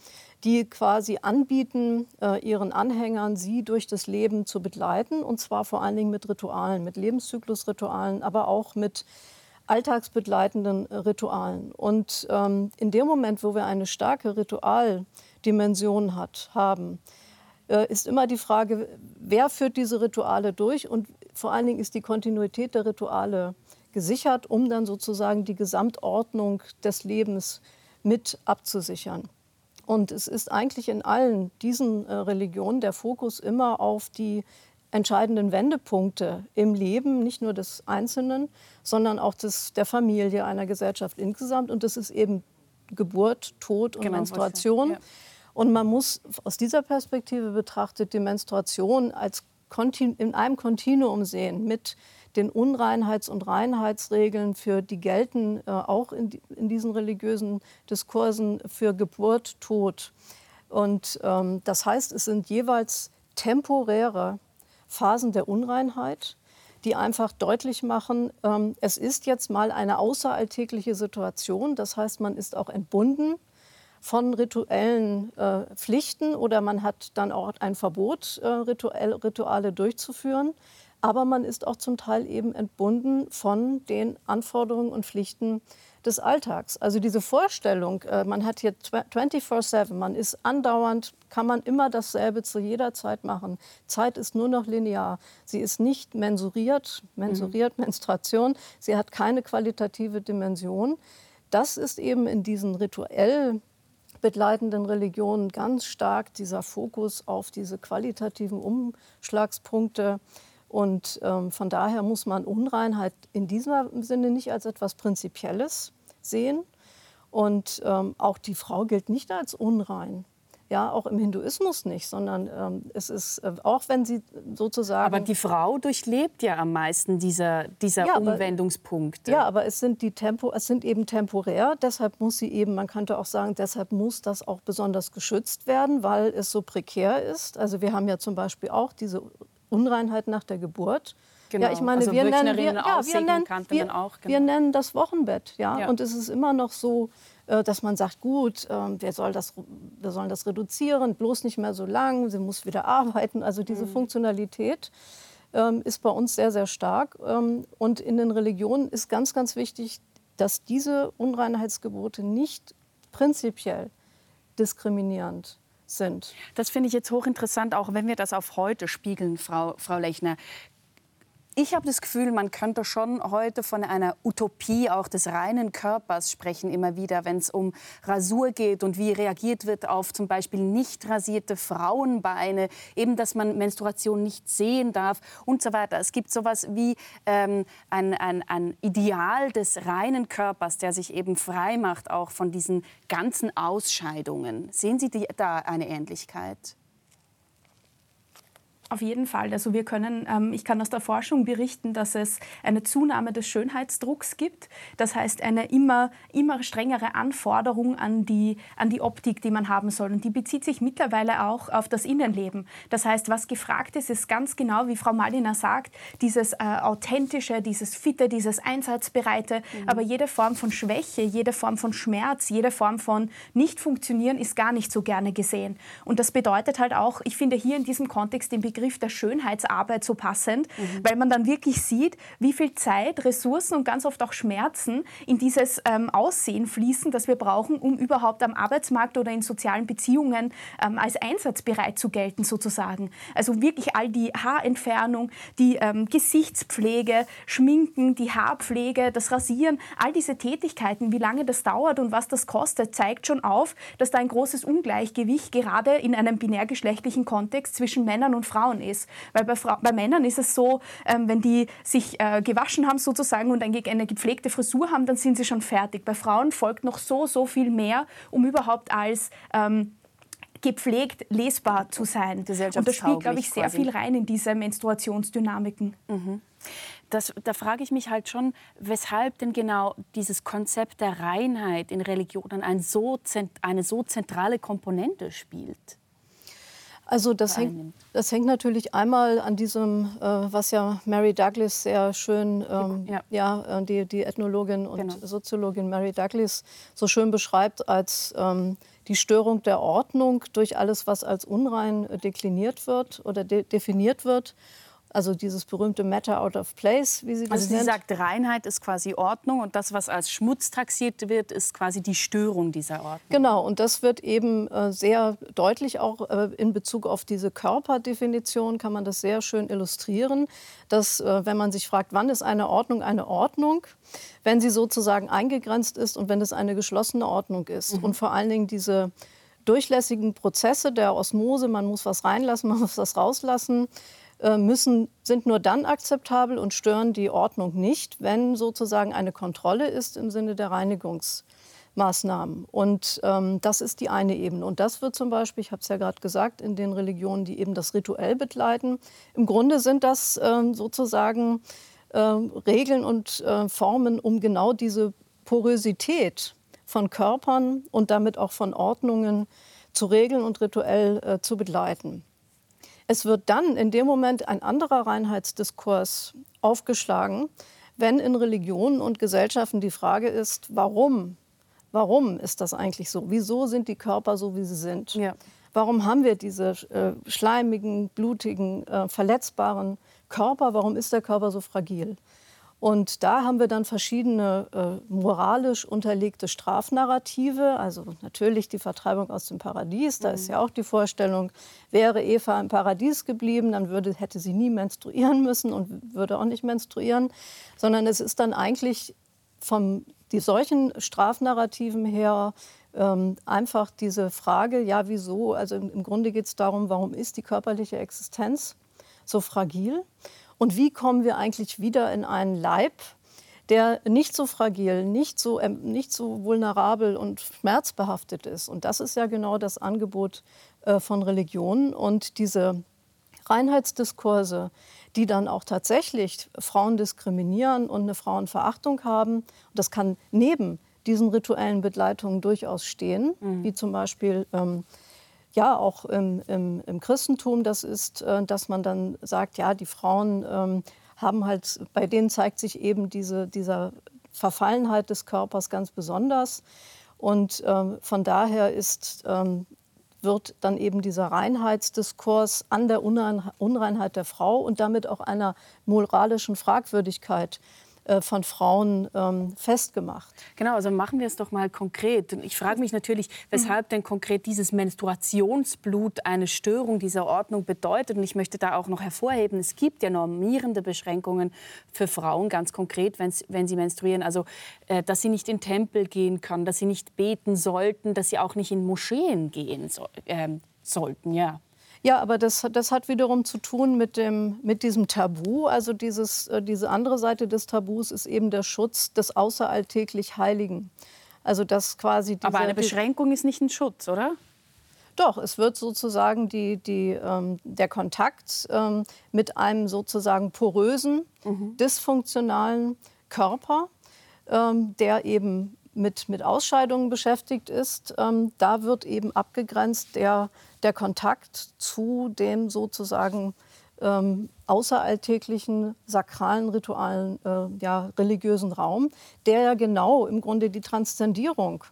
die quasi anbieten, äh, ihren Anhängern sie durch das Leben zu begleiten. Und zwar vor allen Dingen mit Ritualen, mit Lebenszyklusritualen, aber auch mit alltagsbegleitenden Ritualen. Und ähm, in dem Moment, wo wir eine starke Ritualdimension hat, haben, äh, ist immer die Frage, wer führt diese Rituale durch und vor allen Dingen ist die Kontinuität der Rituale gesichert, um dann sozusagen die Gesamtordnung des Lebens mit abzusichern. Und es ist eigentlich in allen diesen äh, Religionen der Fokus immer auf die entscheidenden Wendepunkte im Leben, nicht nur des Einzelnen, sondern auch des, der Familie, einer Gesellschaft insgesamt. Und das ist eben Geburt, Tod und genau, Menstruation. Ja. Und man muss aus dieser Perspektive betrachtet die Menstruation als in einem Kontinuum sehen mit den Unreinheits- und Reinheitsregeln, für die gelten äh, auch in, in, diesen religiösen Diskursen für Geburt, Tod. Und ähm, das heißt, es sind jeweils temporäre Phasen der Unreinheit, die einfach deutlich machen, ähm, es ist jetzt mal eine außeralltägliche Situation. Das heißt, man ist auch entbunden von rituellen äh, Pflichten oder man hat dann auch ein Verbot, äh, Rituale durchzuführen aber man ist auch zum Teil eben entbunden von den Anforderungen und Pflichten des Alltags. Also diese Vorstellung, äh, man hat hier 24/7, man ist andauernd, kann man immer dasselbe zu jeder Zeit machen. Zeit ist nur noch linear. Sie ist nicht mensuriert, mensuriert, mhm. Menstruation. Sie hat keine qualitative Dimension. Das ist eben in diesen rituell begleitenden Religionen ganz stark dieser Fokus auf diese qualitativen Umschlagspunkte und ähm, von daher muss man Unreinheit in diesem Sinne nicht als etwas Prinzipielles sehen. Und ähm, auch die Frau gilt nicht als unrein. Ja, auch im Hinduismus nicht, sondern ähm, es ist, äh, auch wenn sie sozusagen. Aber die Frau durchlebt ja am meisten dieser, dieser ja, Umwendungspunkte. ja, aber es sind, die Tempo, es sind eben temporär. Deshalb muss sie eben, man könnte auch sagen, deshalb muss das auch besonders geschützt werden, weil es so prekär ist. Also wir haben ja zum Beispiel auch diese Unreinheit nach der Geburt. Genau. Ja, ich meine, also wir, nennen, wir, ja, wir, nennen, wir, auch, genau. wir nennen das Wochenbett. Ja? ja? Und es ist immer noch so, äh, dass man sagt, gut, ähm, wir, soll das, wir sollen das reduzieren, bloß nicht mehr so lang, sie muss wieder arbeiten. Also diese mhm. Funktionalität ähm, ist bei uns sehr, sehr stark. Ähm, und in den Religionen ist ganz, ganz wichtig, dass diese Unreinheitsgebote nicht prinzipiell diskriminierend sind. Das finde ich jetzt hochinteressant, auch wenn wir das auf heute spiegeln, Frau, Frau Lechner. Ich habe das Gefühl, man könnte schon heute von einer Utopie auch des reinen Körpers sprechen, immer wieder, wenn es um Rasur geht und wie reagiert wird auf zum Beispiel nicht rasierte Frauenbeine, eben, dass man Menstruation nicht sehen darf und so weiter. Es gibt sowas wie ähm, ein, ein, ein Ideal des reinen Körpers, der sich eben frei macht auch von diesen ganzen Ausscheidungen. Sehen Sie die, da eine Ähnlichkeit? Auf jeden Fall. Also wir können, ähm, ich kann aus der Forschung berichten, dass es eine Zunahme des Schönheitsdrucks gibt. Das heißt, eine immer, immer strengere Anforderung an die, an die Optik, die man haben soll. Und die bezieht sich mittlerweile auch auf das Innenleben. Das heißt, was gefragt ist, ist ganz genau, wie Frau Malina sagt, dieses äh, authentische, dieses fitte, dieses einsatzbereite. Mhm. Aber jede Form von Schwäche, jede Form von Schmerz, jede Form von Nicht-Funktionieren ist gar nicht so gerne gesehen. Und das bedeutet halt auch, ich finde hier in diesem Kontext den Begriff Begriff der Schönheitsarbeit so passend, mhm. weil man dann wirklich sieht, wie viel Zeit, Ressourcen und ganz oft auch Schmerzen in dieses ähm, Aussehen fließen, das wir brauchen, um überhaupt am Arbeitsmarkt oder in sozialen Beziehungen ähm, als einsatzbereit zu gelten sozusagen. Also wirklich all die Haarentfernung, die ähm, Gesichtspflege, Schminken, die Haarpflege, das Rasieren, all diese Tätigkeiten, wie lange das dauert und was das kostet, zeigt schon auf, dass da ein großes Ungleichgewicht gerade in einem binärgeschlechtlichen Kontext zwischen Männern und Frauen ist. Weil bei, Fra bei Männern ist es so, ähm, wenn die sich äh, gewaschen haben sozusagen und eine, eine gepflegte Frisur haben, dann sind sie schon fertig. Bei Frauen folgt noch so, so viel mehr, um überhaupt als ähm, gepflegt lesbar zu sein. Und das spielt, glaube ich, sehr quasi. viel rein in diese Menstruationsdynamiken. Mhm. Das, da frage ich mich halt schon, weshalb denn genau dieses Konzept der Reinheit in Religionen ein so, eine so zentrale Komponente spielt. Also das hängt, das hängt natürlich einmal an diesem, äh, was ja Mary Douglas sehr schön, ähm, ja. ja. Äh, die, die Ethnologin und genau. Soziologin Mary Douglas so schön beschreibt als ähm, die Störung der Ordnung durch alles, was als unrein dekliniert wird oder de definiert wird. Also dieses berühmte Matter out of place, wie sie das Also sie nennt. sagt, Reinheit ist quasi Ordnung und das, was als Schmutz taxiert wird, ist quasi die Störung dieser Ordnung. Genau, und das wird eben äh, sehr deutlich auch äh, in Bezug auf diese Körperdefinition, kann man das sehr schön illustrieren, dass äh, wenn man sich fragt, wann ist eine Ordnung eine Ordnung, wenn sie sozusagen eingegrenzt ist und wenn es eine geschlossene Ordnung ist. Mhm. Und vor allen Dingen diese durchlässigen Prozesse der Osmose, man muss was reinlassen, man muss was rauslassen, müssen, sind nur dann akzeptabel und stören die Ordnung nicht, wenn sozusagen eine Kontrolle ist im Sinne der Reinigungsmaßnahmen. Und ähm, das ist die eine Ebene. Und das wird zum Beispiel, ich habe es ja gerade gesagt, in den Religionen, die eben das rituell begleiten, im Grunde sind das ähm, sozusagen äh, Regeln und äh, Formen, um genau diese Porosität von Körpern und damit auch von Ordnungen zu regeln und rituell äh, zu begleiten. Es wird dann in dem Moment ein anderer Reinheitsdiskurs aufgeschlagen, wenn in Religionen und Gesellschaften die Frage ist, warum? Warum ist das eigentlich so? Wieso sind die Körper so, wie sie sind? Ja. Warum haben wir diese äh, schleimigen, blutigen, äh, verletzbaren Körper? Warum ist der Körper so fragil? Und da haben wir dann verschiedene äh, moralisch unterlegte Strafnarrative. Also natürlich die Vertreibung aus dem Paradies. Da mhm. ist ja auch die Vorstellung, wäre Eva im Paradies geblieben, dann würde, hätte sie nie menstruieren müssen und würde auch nicht menstruieren. Sondern es ist dann eigentlich von die solchen Strafnarrativen her ähm, einfach diese Frage, ja, wieso? Also im, im Grunde geht es darum, warum ist die körperliche Existenz so fragil? Und wie kommen wir eigentlich wieder in einen Leib, der nicht so fragil, nicht so, ähm, nicht so vulnerabel und schmerzbehaftet ist. Und das ist ja genau das Angebot äh, von Religionen. Und diese Reinheitsdiskurse, die dann auch tatsächlich Frauen diskriminieren und eine Frauenverachtung haben, und das kann neben diesen rituellen Begleitungen durchaus stehen, mhm. wie zum Beispiel ähm, ja auch im, im, im, Christentum, das ist, äh, dass man dann sagt, ja, die Frauen ähm, haben halt, bei denen zeigt sich eben diese, dieser Verfallenheit des Körpers ganz besonders. Und ähm, von daher ist, ähm, wird dann eben dieser Reinheitsdiskurs an der Unreinheit der Frau und damit auch einer moralischen Fragwürdigkeit von Frauen ähm, festgemacht. Genau, also machen wir es doch mal konkret. Ich frage mich natürlich, weshalb denn konkret dieses Menstruationsblut eine Störung dieser Ordnung bedeutet. Und ich möchte da auch noch hervorheben, es gibt ja normierende Beschränkungen für Frauen, ganz konkret, wenn sie menstruieren. Also, äh, dass sie nicht in Tempel gehen können, dass sie nicht beten sollten, dass sie auch nicht in Moscheen gehen so, äh, sollten. Ja. Ja, aber das, das hat wiederum zu tun mit, dem, mit diesem Tabu. Also dieses, äh, diese andere Seite des Tabus ist eben der Schutz des außeralltäglich Heiligen. Also das quasi aber eine Beschränkung ist nicht ein Schutz, oder? Doch, es wird sozusagen die, die, ähm, der Kontakt ähm, mit einem sozusagen porösen, mhm. dysfunktionalen Körper, ähm, der eben mit, mit Ausscheidungen beschäftigt ist, ähm, da wird eben abgegrenzt der der Kontakt zu dem sozusagen ähm, außeralltäglichen, sakralen, ritualen, äh, ja, religiösen Raum, der ja genau im Grunde die Transzendierung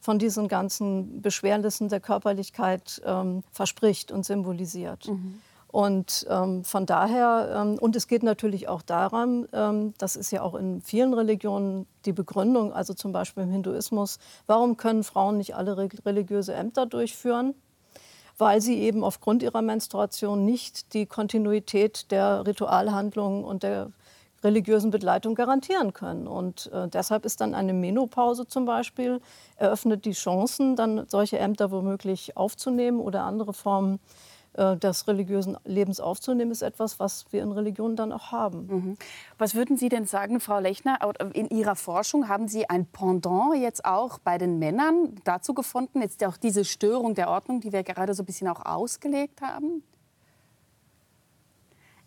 von diesen ganzen Beschwernissen der Körperlichkeit ähm, verspricht und symbolisiert. Mhm. Und ähm, von daher, ähm, und es geht natürlich auch daran, ähm, das ist ja auch in vielen Religionen die Begründung, also zum Beispiel im Hinduismus, warum können Frauen nicht alle religiöse Ämter durchführen? Weil sie eben aufgrund ihrer Menstruation nicht die Kontinuität der Ritualhandlungen und der religiösen Begleitung garantieren können. Und äh, deshalb ist dann eine Menopause zum Beispiel, eröffnet die Chancen, dann solche Ämter womöglich aufzunehmen oder andere Formen des religiösen Lebens aufzunehmen, ist etwas, was wir in Religionen dann auch haben. Mhm. Was würden Sie denn sagen, Frau Lechner, in Ihrer Forschung haben Sie ein Pendant jetzt auch bei den Männern dazu gefunden, jetzt auch diese Störung der Ordnung, die wir gerade so ein bisschen auch ausgelegt haben?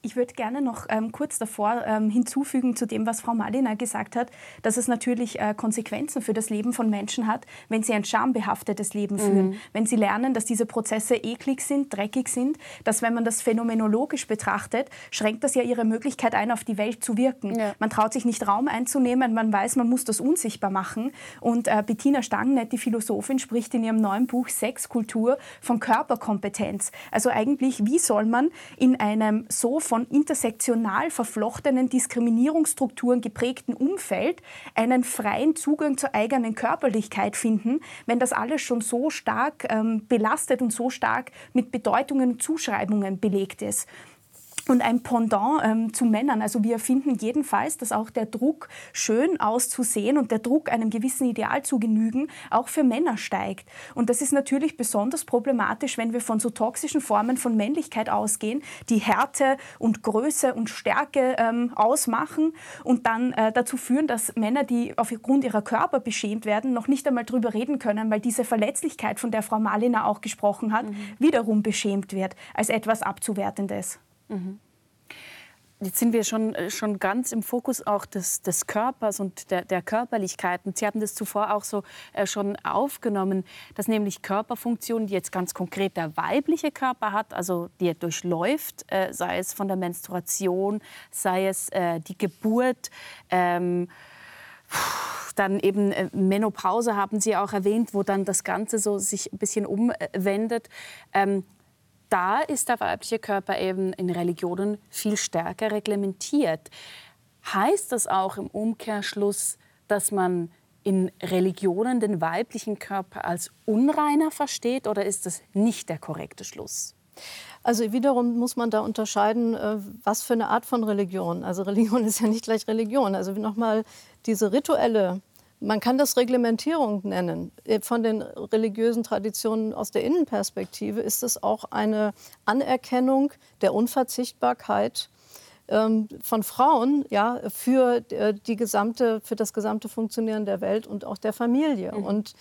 Ich würde gerne noch ähm, kurz davor ähm, hinzufügen zu dem, was Frau Malina gesagt hat, dass es natürlich äh, Konsequenzen für das Leben von Menschen hat, wenn sie ein schambehaftetes Leben führen. Mhm. Wenn sie lernen, dass diese Prozesse eklig sind, dreckig sind, dass wenn man das phänomenologisch betrachtet, schränkt das ja ihre Möglichkeit ein, auf die Welt zu wirken. Ja. Man traut sich nicht Raum einzunehmen, man weiß, man muss das unsichtbar machen. Und äh, Bettina Stangenett, die Philosophin, spricht in ihrem neuen Buch Sexkultur von Körperkompetenz. Also eigentlich, wie soll man in einem so von von intersektional verflochtenen Diskriminierungsstrukturen geprägten Umfeld einen freien Zugang zur eigenen Körperlichkeit finden, wenn das alles schon so stark ähm, belastet und so stark mit Bedeutungen und Zuschreibungen belegt ist und ein Pendant ähm, zu Männern. Also wir finden jedenfalls, dass auch der Druck, schön auszusehen und der Druck, einem gewissen Ideal zu genügen, auch für Männer steigt. Und das ist natürlich besonders problematisch, wenn wir von so toxischen Formen von Männlichkeit ausgehen, die Härte und Größe und Stärke ähm, ausmachen und dann äh, dazu führen, dass Männer, die aufgrund ihrer Körper beschämt werden, noch nicht einmal darüber reden können, weil diese Verletzlichkeit, von der Frau Malina auch gesprochen hat, mhm. wiederum beschämt wird als etwas Abzuwertendes. Mhm. Jetzt sind wir schon, äh, schon ganz im Fokus auch des, des Körpers und der, der Körperlichkeiten. Sie hatten das zuvor auch so äh, schon aufgenommen, dass nämlich Körperfunktionen, die jetzt ganz konkret der weibliche Körper hat, also die er durchläuft, äh, sei es von der Menstruation, sei es äh, die Geburt, ähm, dann eben äh, Menopause haben Sie auch erwähnt, wo dann das Ganze so sich ein bisschen umwendet. Ähm, da ist der weibliche Körper eben in Religionen viel stärker reglementiert. Heißt das auch im Umkehrschluss, dass man in Religionen den weiblichen Körper als unreiner versteht oder ist das nicht der korrekte Schluss? Also wiederum muss man da unterscheiden, äh, was für eine Art von Religion. Also Religion ist ja nicht gleich Religion. Also nochmal diese rituelle man kann das Reglementierung nennen. Äh, von den religiösen Traditionen aus der Innenperspektive ist es auch eine Anerkennung der Unverzichtbarkeit ähm, von Frauen ja, für, äh, die gesamte, für das gesamte Funktionieren der Welt und auch der Familie. Mhm. Und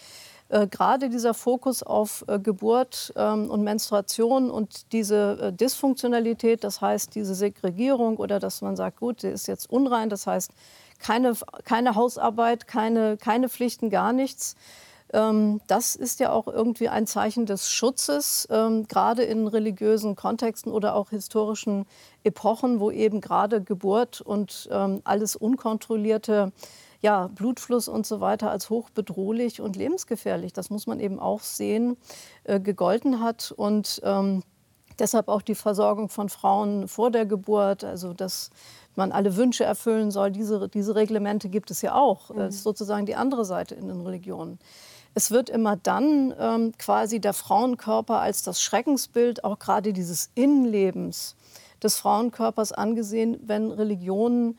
äh, gerade dieser Fokus auf äh, Geburt ähm, und Menstruation und diese äh, Dysfunktionalität, das heißt diese Segregierung oder dass man sagt, gut, sie ist jetzt unrein, das heißt, keine, keine Hausarbeit, keine, keine Pflichten, gar nichts. Ähm, das ist ja auch irgendwie ein Zeichen des Schutzes, ähm, gerade in religiösen Kontexten oder auch historischen Epochen, wo eben gerade Geburt und ähm, alles Unkontrollierte, ja, Blutfluss und so weiter als hochbedrohlich und lebensgefährlich, das muss man eben auch sehen, äh, gegolten hat. Und ähm, deshalb auch die Versorgung von Frauen vor der Geburt, also das man alle Wünsche erfüllen soll. Diese, diese Reglemente gibt es ja auch. Mhm. Das ist sozusagen die andere Seite in den Religionen. Es wird immer dann ähm, quasi der Frauenkörper als das Schreckensbild auch gerade dieses Innenlebens des Frauenkörpers angesehen, wenn Religionen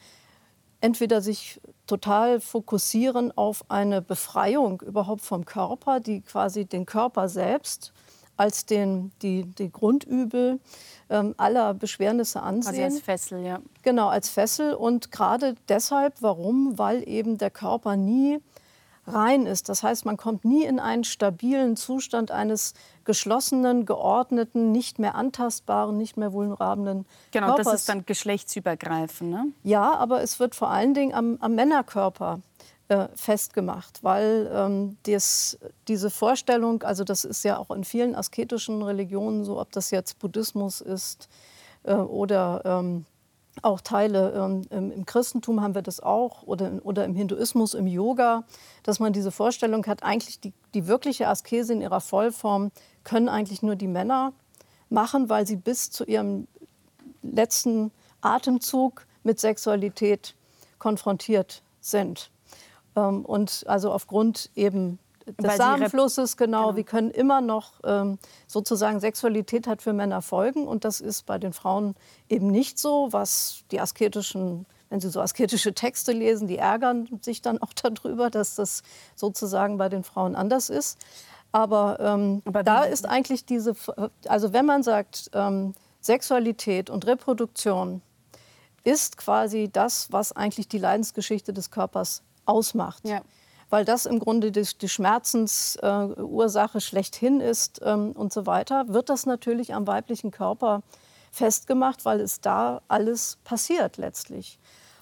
entweder sich total fokussieren auf eine Befreiung überhaupt vom Körper, die quasi den Körper selbst als den, die, die Grundübel ähm, aller Beschwernisse ansehen. Also als Fessel, ja. Genau, als Fessel. Und gerade deshalb, warum? Weil eben der Körper nie rein ist. Das heißt, man kommt nie in einen stabilen Zustand eines geschlossenen, geordneten, nicht mehr antastbaren, nicht mehr vulnerablen genau, Körpers. Genau, das ist dann geschlechtsübergreifend. Ne? Ja, aber es wird vor allen Dingen am, am Männerkörper äh, festgemacht, weil ähm, das, diese Vorstellung, also das ist ja auch in vielen asketischen Religionen so, ob das jetzt Buddhismus ist äh, oder ähm, auch Teile ähm, im Christentum haben wir das auch oder, oder im Hinduismus, im Yoga, dass man diese Vorstellung hat, eigentlich die, die wirkliche Askese in ihrer Vollform können eigentlich nur die Männer machen, weil sie bis zu ihrem letzten Atemzug mit Sexualität konfrontiert sind. Ähm, und also aufgrund eben des Samenflusses, genau, genau, wir können immer noch ähm, sozusagen Sexualität hat für Männer Folgen und das ist bei den Frauen eben nicht so, was die asketischen wenn Sie so asketische Texte lesen, die ärgern sich dann auch darüber, dass das sozusagen bei den Frauen anders ist. Aber, ähm, Aber da ist eigentlich diese, also wenn man sagt, ähm, Sexualität und Reproduktion ist quasi das, was eigentlich die Leidensgeschichte des Körpers ausmacht. Ja. Weil das im Grunde die, die Schmerzensursache äh, schlechthin ist ähm, und so weiter, wird das natürlich am weiblichen Körper festgemacht, weil es da alles passiert letztlich.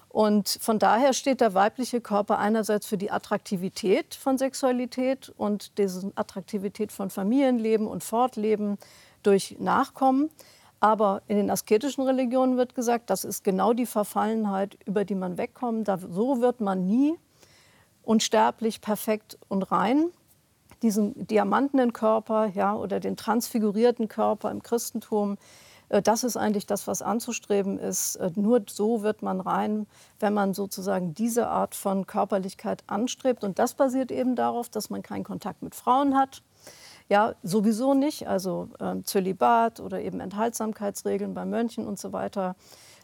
Und von daher steht der weibliche Körper einerseits für die Attraktivität von Sexualität und diese Attraktivität von Familienleben und Fortleben durch Nachkommen. Aber in den asketischen Religionen wird gesagt, das ist genau die Verfallenheit, über die man wegkommt. Da, so wird man nie unsterblich, perfekt und rein. Diesen diamantenen Körper ja, oder den transfigurierten Körper im Christentum, äh, das ist eigentlich das, was anzustreben ist. Äh, nur so wird man rein, wenn man sozusagen diese Art von Körperlichkeit anstrebt. Und das basiert eben darauf, dass man keinen Kontakt mit Frauen hat, ja, sowieso nicht. Also ähm, Zölibat oder eben Enthaltsamkeitsregeln bei Mönchen und so weiter.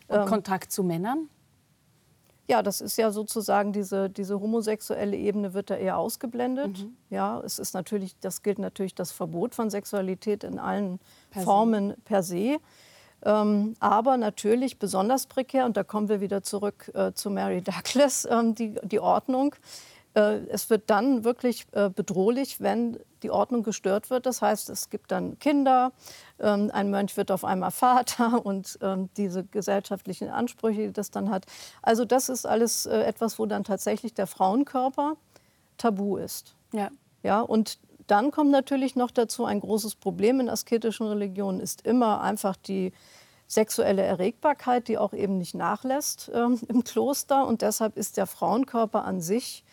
Und ähm, Kontakt zu Männern? Ja, das ist ja sozusagen diese, diese homosexuelle Ebene wird da eher ausgeblendet. Mhm. Ja, es ist natürlich, das gilt natürlich das Verbot von Sexualität in allen per Formen se. per se. Ähm, aber natürlich besonders prekär, und da kommen wir wieder zurück äh, zu Mary Douglas, ähm, die, die Ordnung. Äh, es wird dann wirklich äh, bedrohlich, wenn die Ordnung gestört wird. Das heißt, es gibt dann Kinder, ähm, ein Mönch wird auf einmal Vater und ähm, diese gesellschaftlichen Ansprüche, die das dann hat. Also das ist alles äh, etwas, wo dann tatsächlich der Frauenkörper tabu ist. Ja. Ja, und dann kommt natürlich noch dazu ein großes Problem in asketischen Religionen ist immer einfach die sexuelle Erregbarkeit, die auch eben nicht nachlässt ähm, im Kloster. Und deshalb ist der Frauenkörper an sich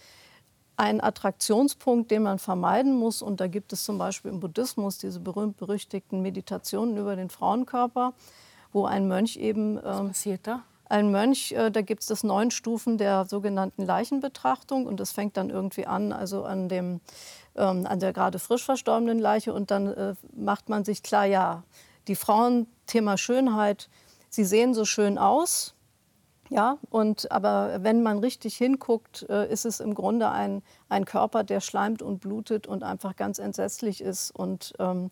ein Attraktionspunkt, den man vermeiden muss. Und da gibt es zum Beispiel im Buddhismus diese berühmt-berüchtigten Meditationen über den Frauenkörper, wo ein Mönch eben. Was ähm, passiert da? Ein Mönch, äh, da gibt es das neun Stufen der sogenannten Leichenbetrachtung und das fängt dann irgendwie an, also an dem ähm, an der gerade frisch verstorbenen Leiche und dann äh, macht man sich klar, ja, die Frauen, Thema Schönheit, sie sehen so schön aus, ja, und aber wenn man richtig hinguckt, äh, ist es im Grunde ein, ein Körper, der schleimt und blutet und einfach ganz entsetzlich ist. Und ähm,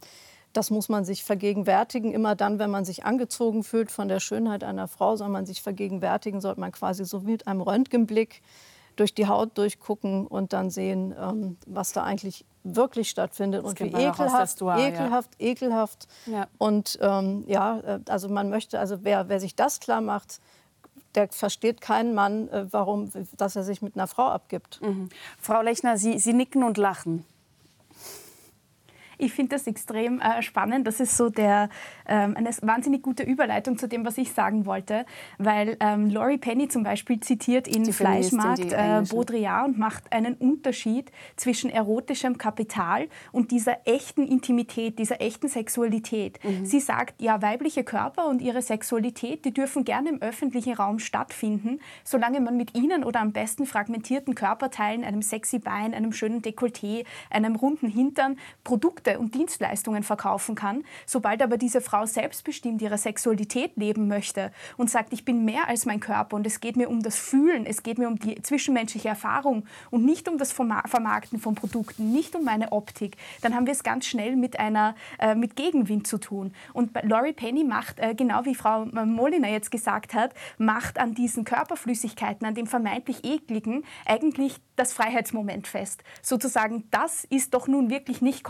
das muss man sich vergegenwärtigen. Immer dann, wenn man sich angezogen fühlt von der Schönheit einer Frau, soll man sich vergegenwärtigen, sollte man quasi so mit einem Röntgenblick durch die Haut durchgucken und dann sehen, ähm, was da eigentlich wirklich stattfindet das und wie ekelhaft, ekelhaft, ja. ekelhaft. Ja. Und ähm, ja, äh, also man möchte, also wer, wer sich das klar macht, der versteht keinen Mann, äh, warum, dass er sich mit einer Frau abgibt. Mhm. Frau Lechner, Sie, Sie nicken und lachen. Ich finde das extrem äh, spannend. Das ist so der, ähm, eine wahnsinnig gute Überleitung zu dem, was ich sagen wollte. Weil ähm, Laurie Penny zum Beispiel zitiert in die Fleischmarkt äh, Baudrillard und macht einen Unterschied zwischen erotischem Kapital und dieser echten Intimität, dieser echten Sexualität. Mhm. Sie sagt, ja, weibliche Körper und ihre Sexualität, die dürfen gerne im öffentlichen Raum stattfinden, solange man mit ihnen oder am besten fragmentierten Körperteilen, einem sexy Bein, einem schönen Dekolleté, einem runden Hintern Produkte Produkte und Dienstleistungen verkaufen kann. Sobald aber diese Frau selbstbestimmt ihre Sexualität leben möchte und sagt, ich bin mehr als mein Körper und es geht mir um das Fühlen, es geht mir um die zwischenmenschliche Erfahrung und nicht um das Vermarkten von Produkten, nicht um meine Optik, dann haben wir es ganz schnell mit einer äh, mit Gegenwind zu tun. Und Laurie Penny macht, äh, genau wie Frau Moliner jetzt gesagt hat, macht an diesen Körperflüssigkeiten, an dem vermeintlich ekligen, eigentlich das Freiheitsmoment fest. Sozusagen, das ist doch nun wirklich nicht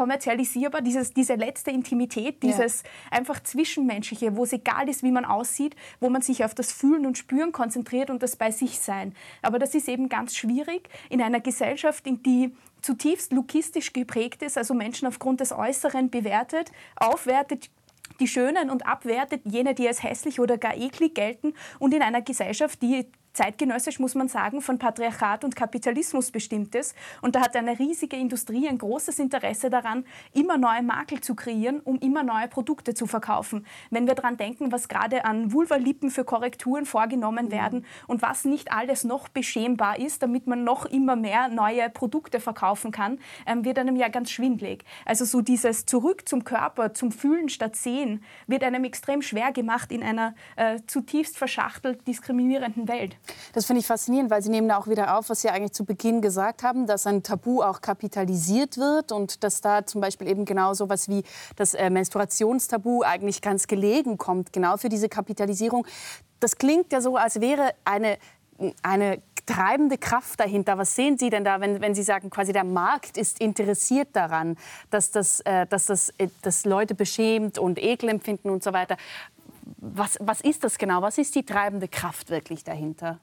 kommerzialisierbar, dieses, diese letzte Intimität, dieses ja. einfach Zwischenmenschliche, wo es egal ist, wie man aussieht, wo man sich auf das Fühlen und Spüren konzentriert und das bei sich sein. Aber das ist eben ganz schwierig in einer Gesellschaft, in die zutiefst lukistisch geprägt ist, also Menschen aufgrund des Äußeren bewertet, aufwertet, die Schönen und abwertet jene, die als hässlich oder gar eklig gelten und in einer Gesellschaft, die zeitgenössisch muss man sagen, von Patriarchat und Kapitalismus bestimmt ist. Und da hat eine riesige Industrie ein großes Interesse daran, immer neue Makel zu kreieren, um immer neue Produkte zu verkaufen. Wenn wir daran denken, was gerade an Vulvalippen für Korrekturen vorgenommen werden und was nicht alles noch beschämbar ist, damit man noch immer mehr neue Produkte verkaufen kann, ähm, wird einem ja ganz schwindlig. Also so dieses Zurück zum Körper, zum Fühlen statt Sehen, wird einem extrem schwer gemacht in einer äh, zutiefst verschachtelt diskriminierenden Welt. Das finde ich faszinierend, weil Sie nehmen da auch wieder auf, was Sie eigentlich zu Beginn gesagt haben, dass ein Tabu auch kapitalisiert wird und dass da zum Beispiel eben genau so was wie das äh, Menstruationstabu eigentlich ganz gelegen kommt, genau für diese Kapitalisierung. Das klingt ja so, als wäre eine, eine treibende Kraft dahinter? Was sehen Sie denn da, wenn, wenn Sie sagen, quasi der Markt ist interessiert daran, dass das, äh, dass das äh, dass Leute beschämt und Ekel empfinden und so weiter? Was, was ist das genau? Was ist die treibende Kraft wirklich dahinter?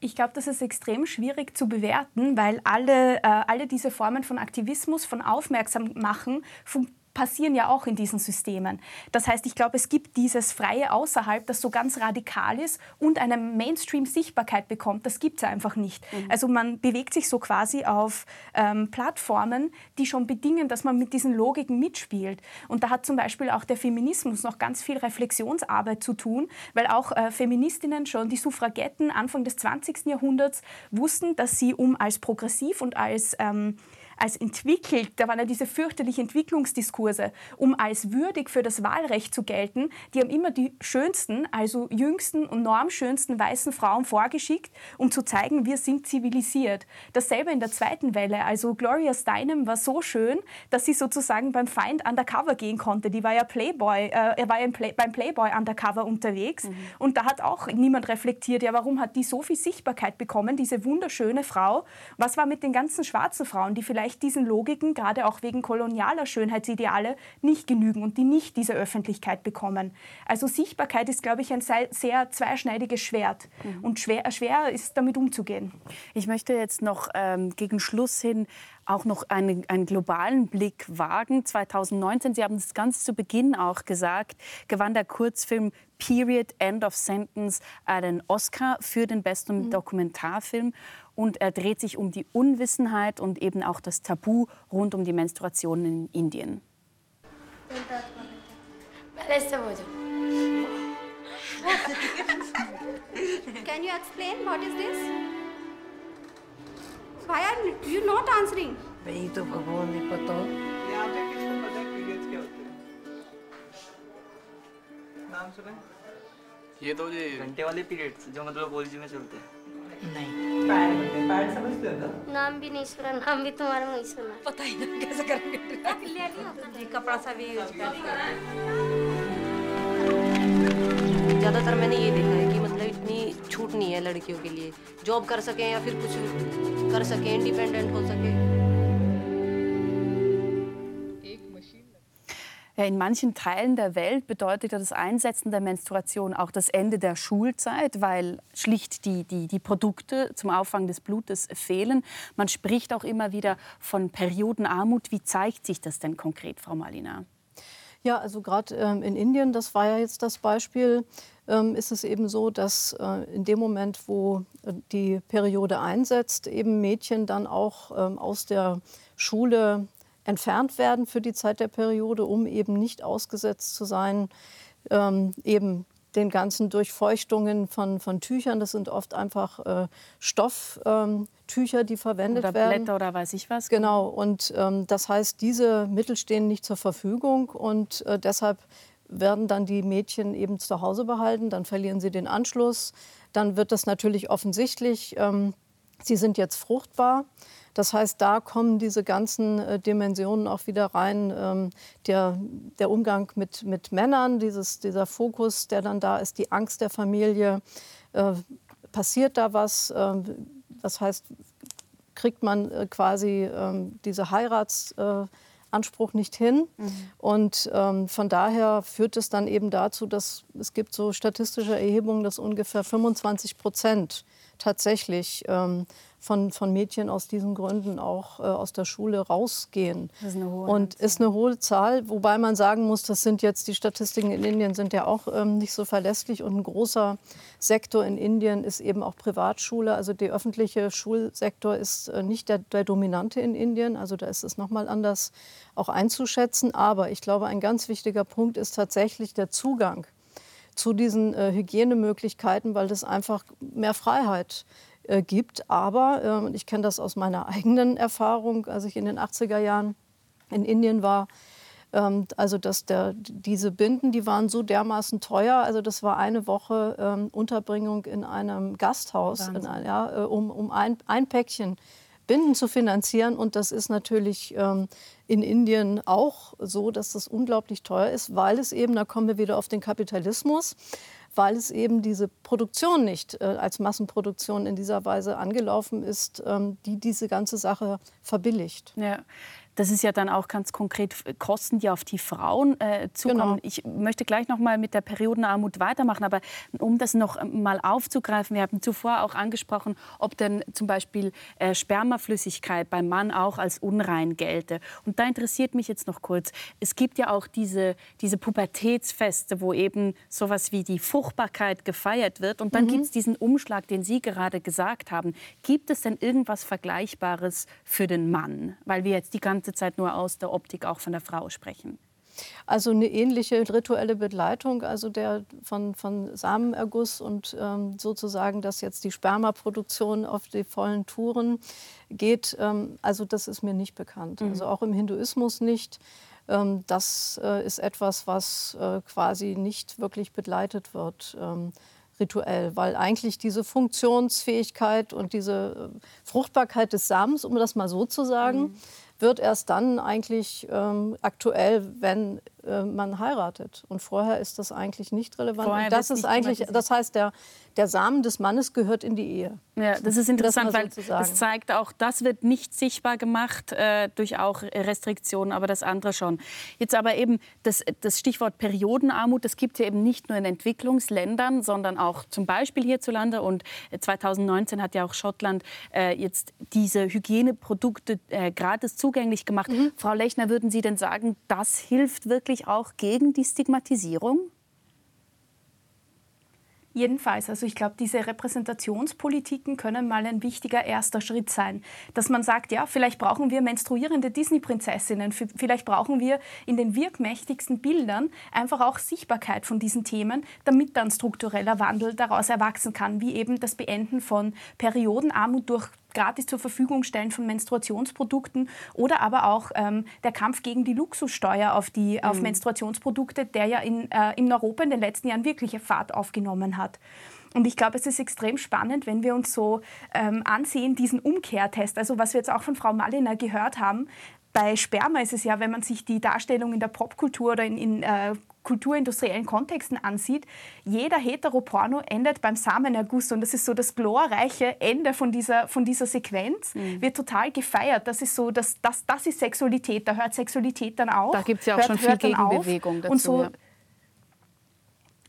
Ich glaube, das ist extrem schwierig zu bewerten, weil alle, äh, alle diese Formen von Aktivismus, von Aufmerksammachen passieren ja auch in diesen Systemen. Das heißt, ich glaube, es gibt dieses Freie außerhalb, das so ganz radikal ist und eine Mainstream-Sichtbarkeit bekommt. Das gibt es einfach nicht. Mhm. Also man bewegt sich so quasi auf ähm, Plattformen, die schon bedingen, dass man mit diesen Logiken mitspielt. Und da hat zum Beispiel auch der Feminismus noch ganz viel Reflexionsarbeit zu tun, weil auch äh, Feministinnen schon, die Suffragetten Anfang des 20. Jahrhunderts wussten, dass sie, um als progressiv und als ähm, als entwickelt, da waren ja diese fürchterlichen Entwicklungsdiskurse, um als würdig für das Wahlrecht zu gelten, die haben immer die schönsten, also jüngsten und normschönsten weißen Frauen vorgeschickt, um zu zeigen, wir sind zivilisiert. Dasselbe in der zweiten Welle, also Gloria Steinem war so schön, dass sie sozusagen beim Feind undercover gehen konnte. Die war ja Playboy, äh, er war ja Play, beim Playboy undercover unterwegs mhm. und da hat auch niemand reflektiert, ja, warum hat die so viel Sichtbarkeit bekommen, diese wunderschöne Frau? Was war mit den ganzen schwarzen Frauen, die vielleicht vielleicht diesen Logiken, gerade auch wegen kolonialer Schönheitsideale, nicht genügen und die nicht diese Öffentlichkeit bekommen. Also Sichtbarkeit ist, glaube ich, ein sehr zweischneidiges Schwert mhm. und schwer, schwer ist damit umzugehen. Ich möchte jetzt noch ähm, gegen Schluss hin auch noch einen, einen, globalen Blick wagen. 2019, Sie haben es ganz zu Beginn auch gesagt, gewann der Kurzfilm Period End of Sentence einen Oscar für den besten mhm. Dokumentarfilm und er dreht sich um die Unwissenheit und eben auch das Tabu rund um die Menstruation in Indien. Can you explain what is this? Why are you not answering? भाई तो भगवान ने पता यहाँ पे किसको पता है पीरियड्स क्या होते हैं नाम सुना ये तो ये घंटे वाले पीरियड्स जो मतलब कॉलेज में चलते हैं नहीं। नाम भी नहीं सुना नाम भी तुम्हारा नहीं सुना। पता ही नहीं कैसे करेंगे। कपड़ा सा भी यूज़ ज़्यादातर मैंने ये देखा है कि मतलब इतनी छूट नहीं है लड़कियों के लिए। जॉब कर सके या फिर कुछ कर सके इंडिपेंडेंट हो सके। In manchen Teilen der Welt bedeutet das Einsetzen der Menstruation auch das Ende der Schulzeit, weil schlicht die, die, die Produkte zum Auffang des Blutes fehlen. Man spricht auch immer wieder von Periodenarmut. Wie zeigt sich das denn konkret, Frau Malina? Ja, also gerade ähm, in Indien, das war ja jetzt das Beispiel, ähm, ist es eben so, dass äh, in dem Moment, wo äh, die Periode einsetzt, eben Mädchen dann auch ähm, aus der Schule entfernt werden für die Zeit der Periode, um eben nicht ausgesetzt zu sein, ähm, eben den ganzen Durchfeuchtungen von, von Tüchern. Das sind oft einfach äh, Stofftücher, ähm, die verwendet oder werden. Blätter oder weiß ich was. Genau. Und ähm, das heißt, diese Mittel stehen nicht zur Verfügung und äh, deshalb werden dann die Mädchen eben zu Hause behalten. Dann verlieren sie den Anschluss. Dann wird das natürlich offensichtlich. Ähm, sie sind jetzt fruchtbar. Das heißt, da kommen diese ganzen äh, Dimensionen auch wieder rein. Ähm, der, der Umgang mit, mit Männern, dieses, dieser Fokus, der dann da ist, die Angst der Familie. Äh, passiert da was? Äh, das heißt, kriegt man äh, quasi ähm, diese Heiratsanspruch nicht hin. Mhm. Und ähm, von daher führt es dann eben dazu, dass es gibt so statistische Erhebungen, dass ungefähr 25 Prozent tatsächlich ähm, von, von Mädchen aus diesen Gründen auch äh, aus der Schule rausgehen. Das ist eine hohe Und ist eine hohe Zahl, wobei man sagen muss, das sind jetzt die Statistiken in Indien sind ja auch ähm, nicht so verlässlich und ein großer Sektor in Indien ist eben auch Privatschule. Also der öffentliche Schulsektor ist äh, nicht der, der dominante in Indien. Also da ist es noch mal anders auch einzuschätzen. Aber ich glaube, ein ganz wichtiger Punkt ist tatsächlich der Zugang zu diesen äh, Hygienemöglichkeiten, weil das einfach mehr Freiheit äh, gibt. Aber, äh, ich kenne das aus meiner eigenen Erfahrung, als ich in den 80er Jahren in Indien war, ähm, also dass der, diese Binden, die waren so dermaßen teuer. Also das war eine Woche ähm, Unterbringung in einem Gasthaus, in ein, ja, äh, um, um ein, ein Päckchen Binden zu finanzieren. Und das ist natürlich ähm, in Indien auch so, dass das unglaublich teuer ist, weil es eben, da kommen wir wieder auf den Kapitalismus, weil es eben diese Produktion nicht äh, als Massenproduktion in dieser Weise angelaufen ist, ähm, die diese ganze Sache verbilligt. Ja. Das ist ja dann auch ganz konkret Kosten, die auf die Frauen äh, zukommen. Genau. Ich möchte gleich noch mal mit der Periodenarmut weitermachen, aber um das noch mal aufzugreifen, wir haben zuvor auch angesprochen, ob denn zum Beispiel äh, Spermaflüssigkeit beim Mann auch als unrein gelte. Und da interessiert mich jetzt noch kurz, es gibt ja auch diese, diese Pubertätsfeste, wo eben sowas wie die Fruchtbarkeit gefeiert wird. Und dann mhm. gibt es diesen Umschlag, den Sie gerade gesagt haben. Gibt es denn irgendwas Vergleichbares für den Mann? Weil wir jetzt die ganze ganze Zeit nur aus der Optik auch von der Frau sprechen. Also eine ähnliche rituelle Begleitung, also der von, von Samenerguss und ähm, sozusagen, dass jetzt die Spermaproduktion auf die vollen Touren geht, ähm, also das ist mir nicht bekannt. Mhm. Also auch im Hinduismus nicht. Ähm, das äh, ist etwas, was äh, quasi nicht wirklich begleitet wird ähm, rituell, weil eigentlich diese Funktionsfähigkeit und diese äh, Fruchtbarkeit des Samens, um das mal so zu sagen, mhm wird erst dann eigentlich ähm, aktuell, wenn äh, man heiratet. Und vorher ist das eigentlich nicht relevant. Vorher das ist eigentlich, das heißt, der, der Samen des Mannes gehört in die Ehe. Ja, das ist interessant, weil das zeigt auch, das wird nicht sichtbar gemacht äh, durch auch Restriktionen, aber das andere schon. Jetzt aber eben das, das Stichwort Periodenarmut, das gibt es ja eben nicht nur in Entwicklungsländern, sondern auch zum Beispiel hierzulande. Und 2019 hat ja auch Schottland äh, jetzt diese Hygieneprodukte äh, gratis zugänglich gemacht. Mhm. Frau Lechner, würden Sie denn sagen, das hilft wirklich auch gegen die Stigmatisierung? Jedenfalls, also ich glaube, diese Repräsentationspolitiken können mal ein wichtiger erster Schritt sein. Dass man sagt, ja, vielleicht brauchen wir menstruierende Disney-Prinzessinnen, vielleicht brauchen wir in den wirkmächtigsten Bildern einfach auch Sichtbarkeit von diesen Themen, damit dann struktureller Wandel daraus erwachsen kann, wie eben das Beenden von Periodenarmut durch gratis zur Verfügung stellen von Menstruationsprodukten oder aber auch ähm, der Kampf gegen die Luxussteuer auf, die, mhm. auf Menstruationsprodukte, der ja in, äh, in Europa in den letzten Jahren wirkliche Fahrt aufgenommen hat. Und ich glaube, es ist extrem spannend, wenn wir uns so ähm, ansehen, diesen Umkehrtest, also was wir jetzt auch von Frau Malina gehört haben, bei Sperma ist es ja, wenn man sich die Darstellung in der Popkultur oder in, in äh, kulturindustriellen Kontexten ansieht, jeder Heteroporno endet beim Samenerguss und das ist so das glorreiche Ende von dieser, von dieser Sequenz, mhm. wird total gefeiert. Das ist so, das, das, das ist Sexualität, da hört Sexualität dann auf. Da gibt es ja auch hört, schon viel Gegenbewegung dazu. Und so,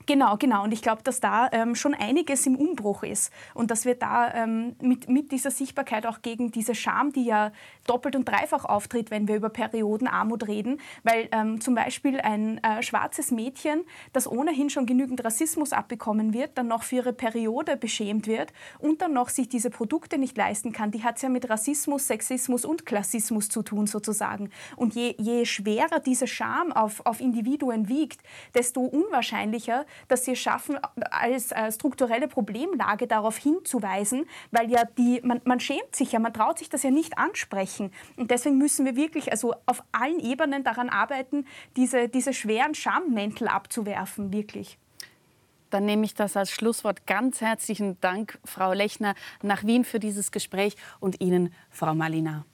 Genau, genau. Und ich glaube, dass da ähm, schon einiges im Umbruch ist und dass wir da ähm, mit, mit dieser Sichtbarkeit auch gegen diese Scham, die ja doppelt und dreifach auftritt, wenn wir über Periodenarmut reden, weil ähm, zum Beispiel ein äh, schwarzes Mädchen, das ohnehin schon genügend Rassismus abbekommen wird, dann noch für ihre Periode beschämt wird und dann noch sich diese Produkte nicht leisten kann, die hat es ja mit Rassismus, Sexismus und Klassismus zu tun sozusagen. Und je, je schwerer diese Scham auf, auf Individuen wiegt, desto unwahrscheinlicher dass sie es schaffen, als äh, strukturelle Problemlage darauf hinzuweisen, weil ja die, man, man schämt sich ja, man traut sich das ja nicht ansprechen. Und deswegen müssen wir wirklich also auf allen Ebenen daran arbeiten, diese, diese schweren Schammäntel abzuwerfen, wirklich. Dann nehme ich das als Schlusswort. Ganz herzlichen Dank, Frau Lechner, nach Wien für dieses Gespräch und Ihnen, Frau Malina.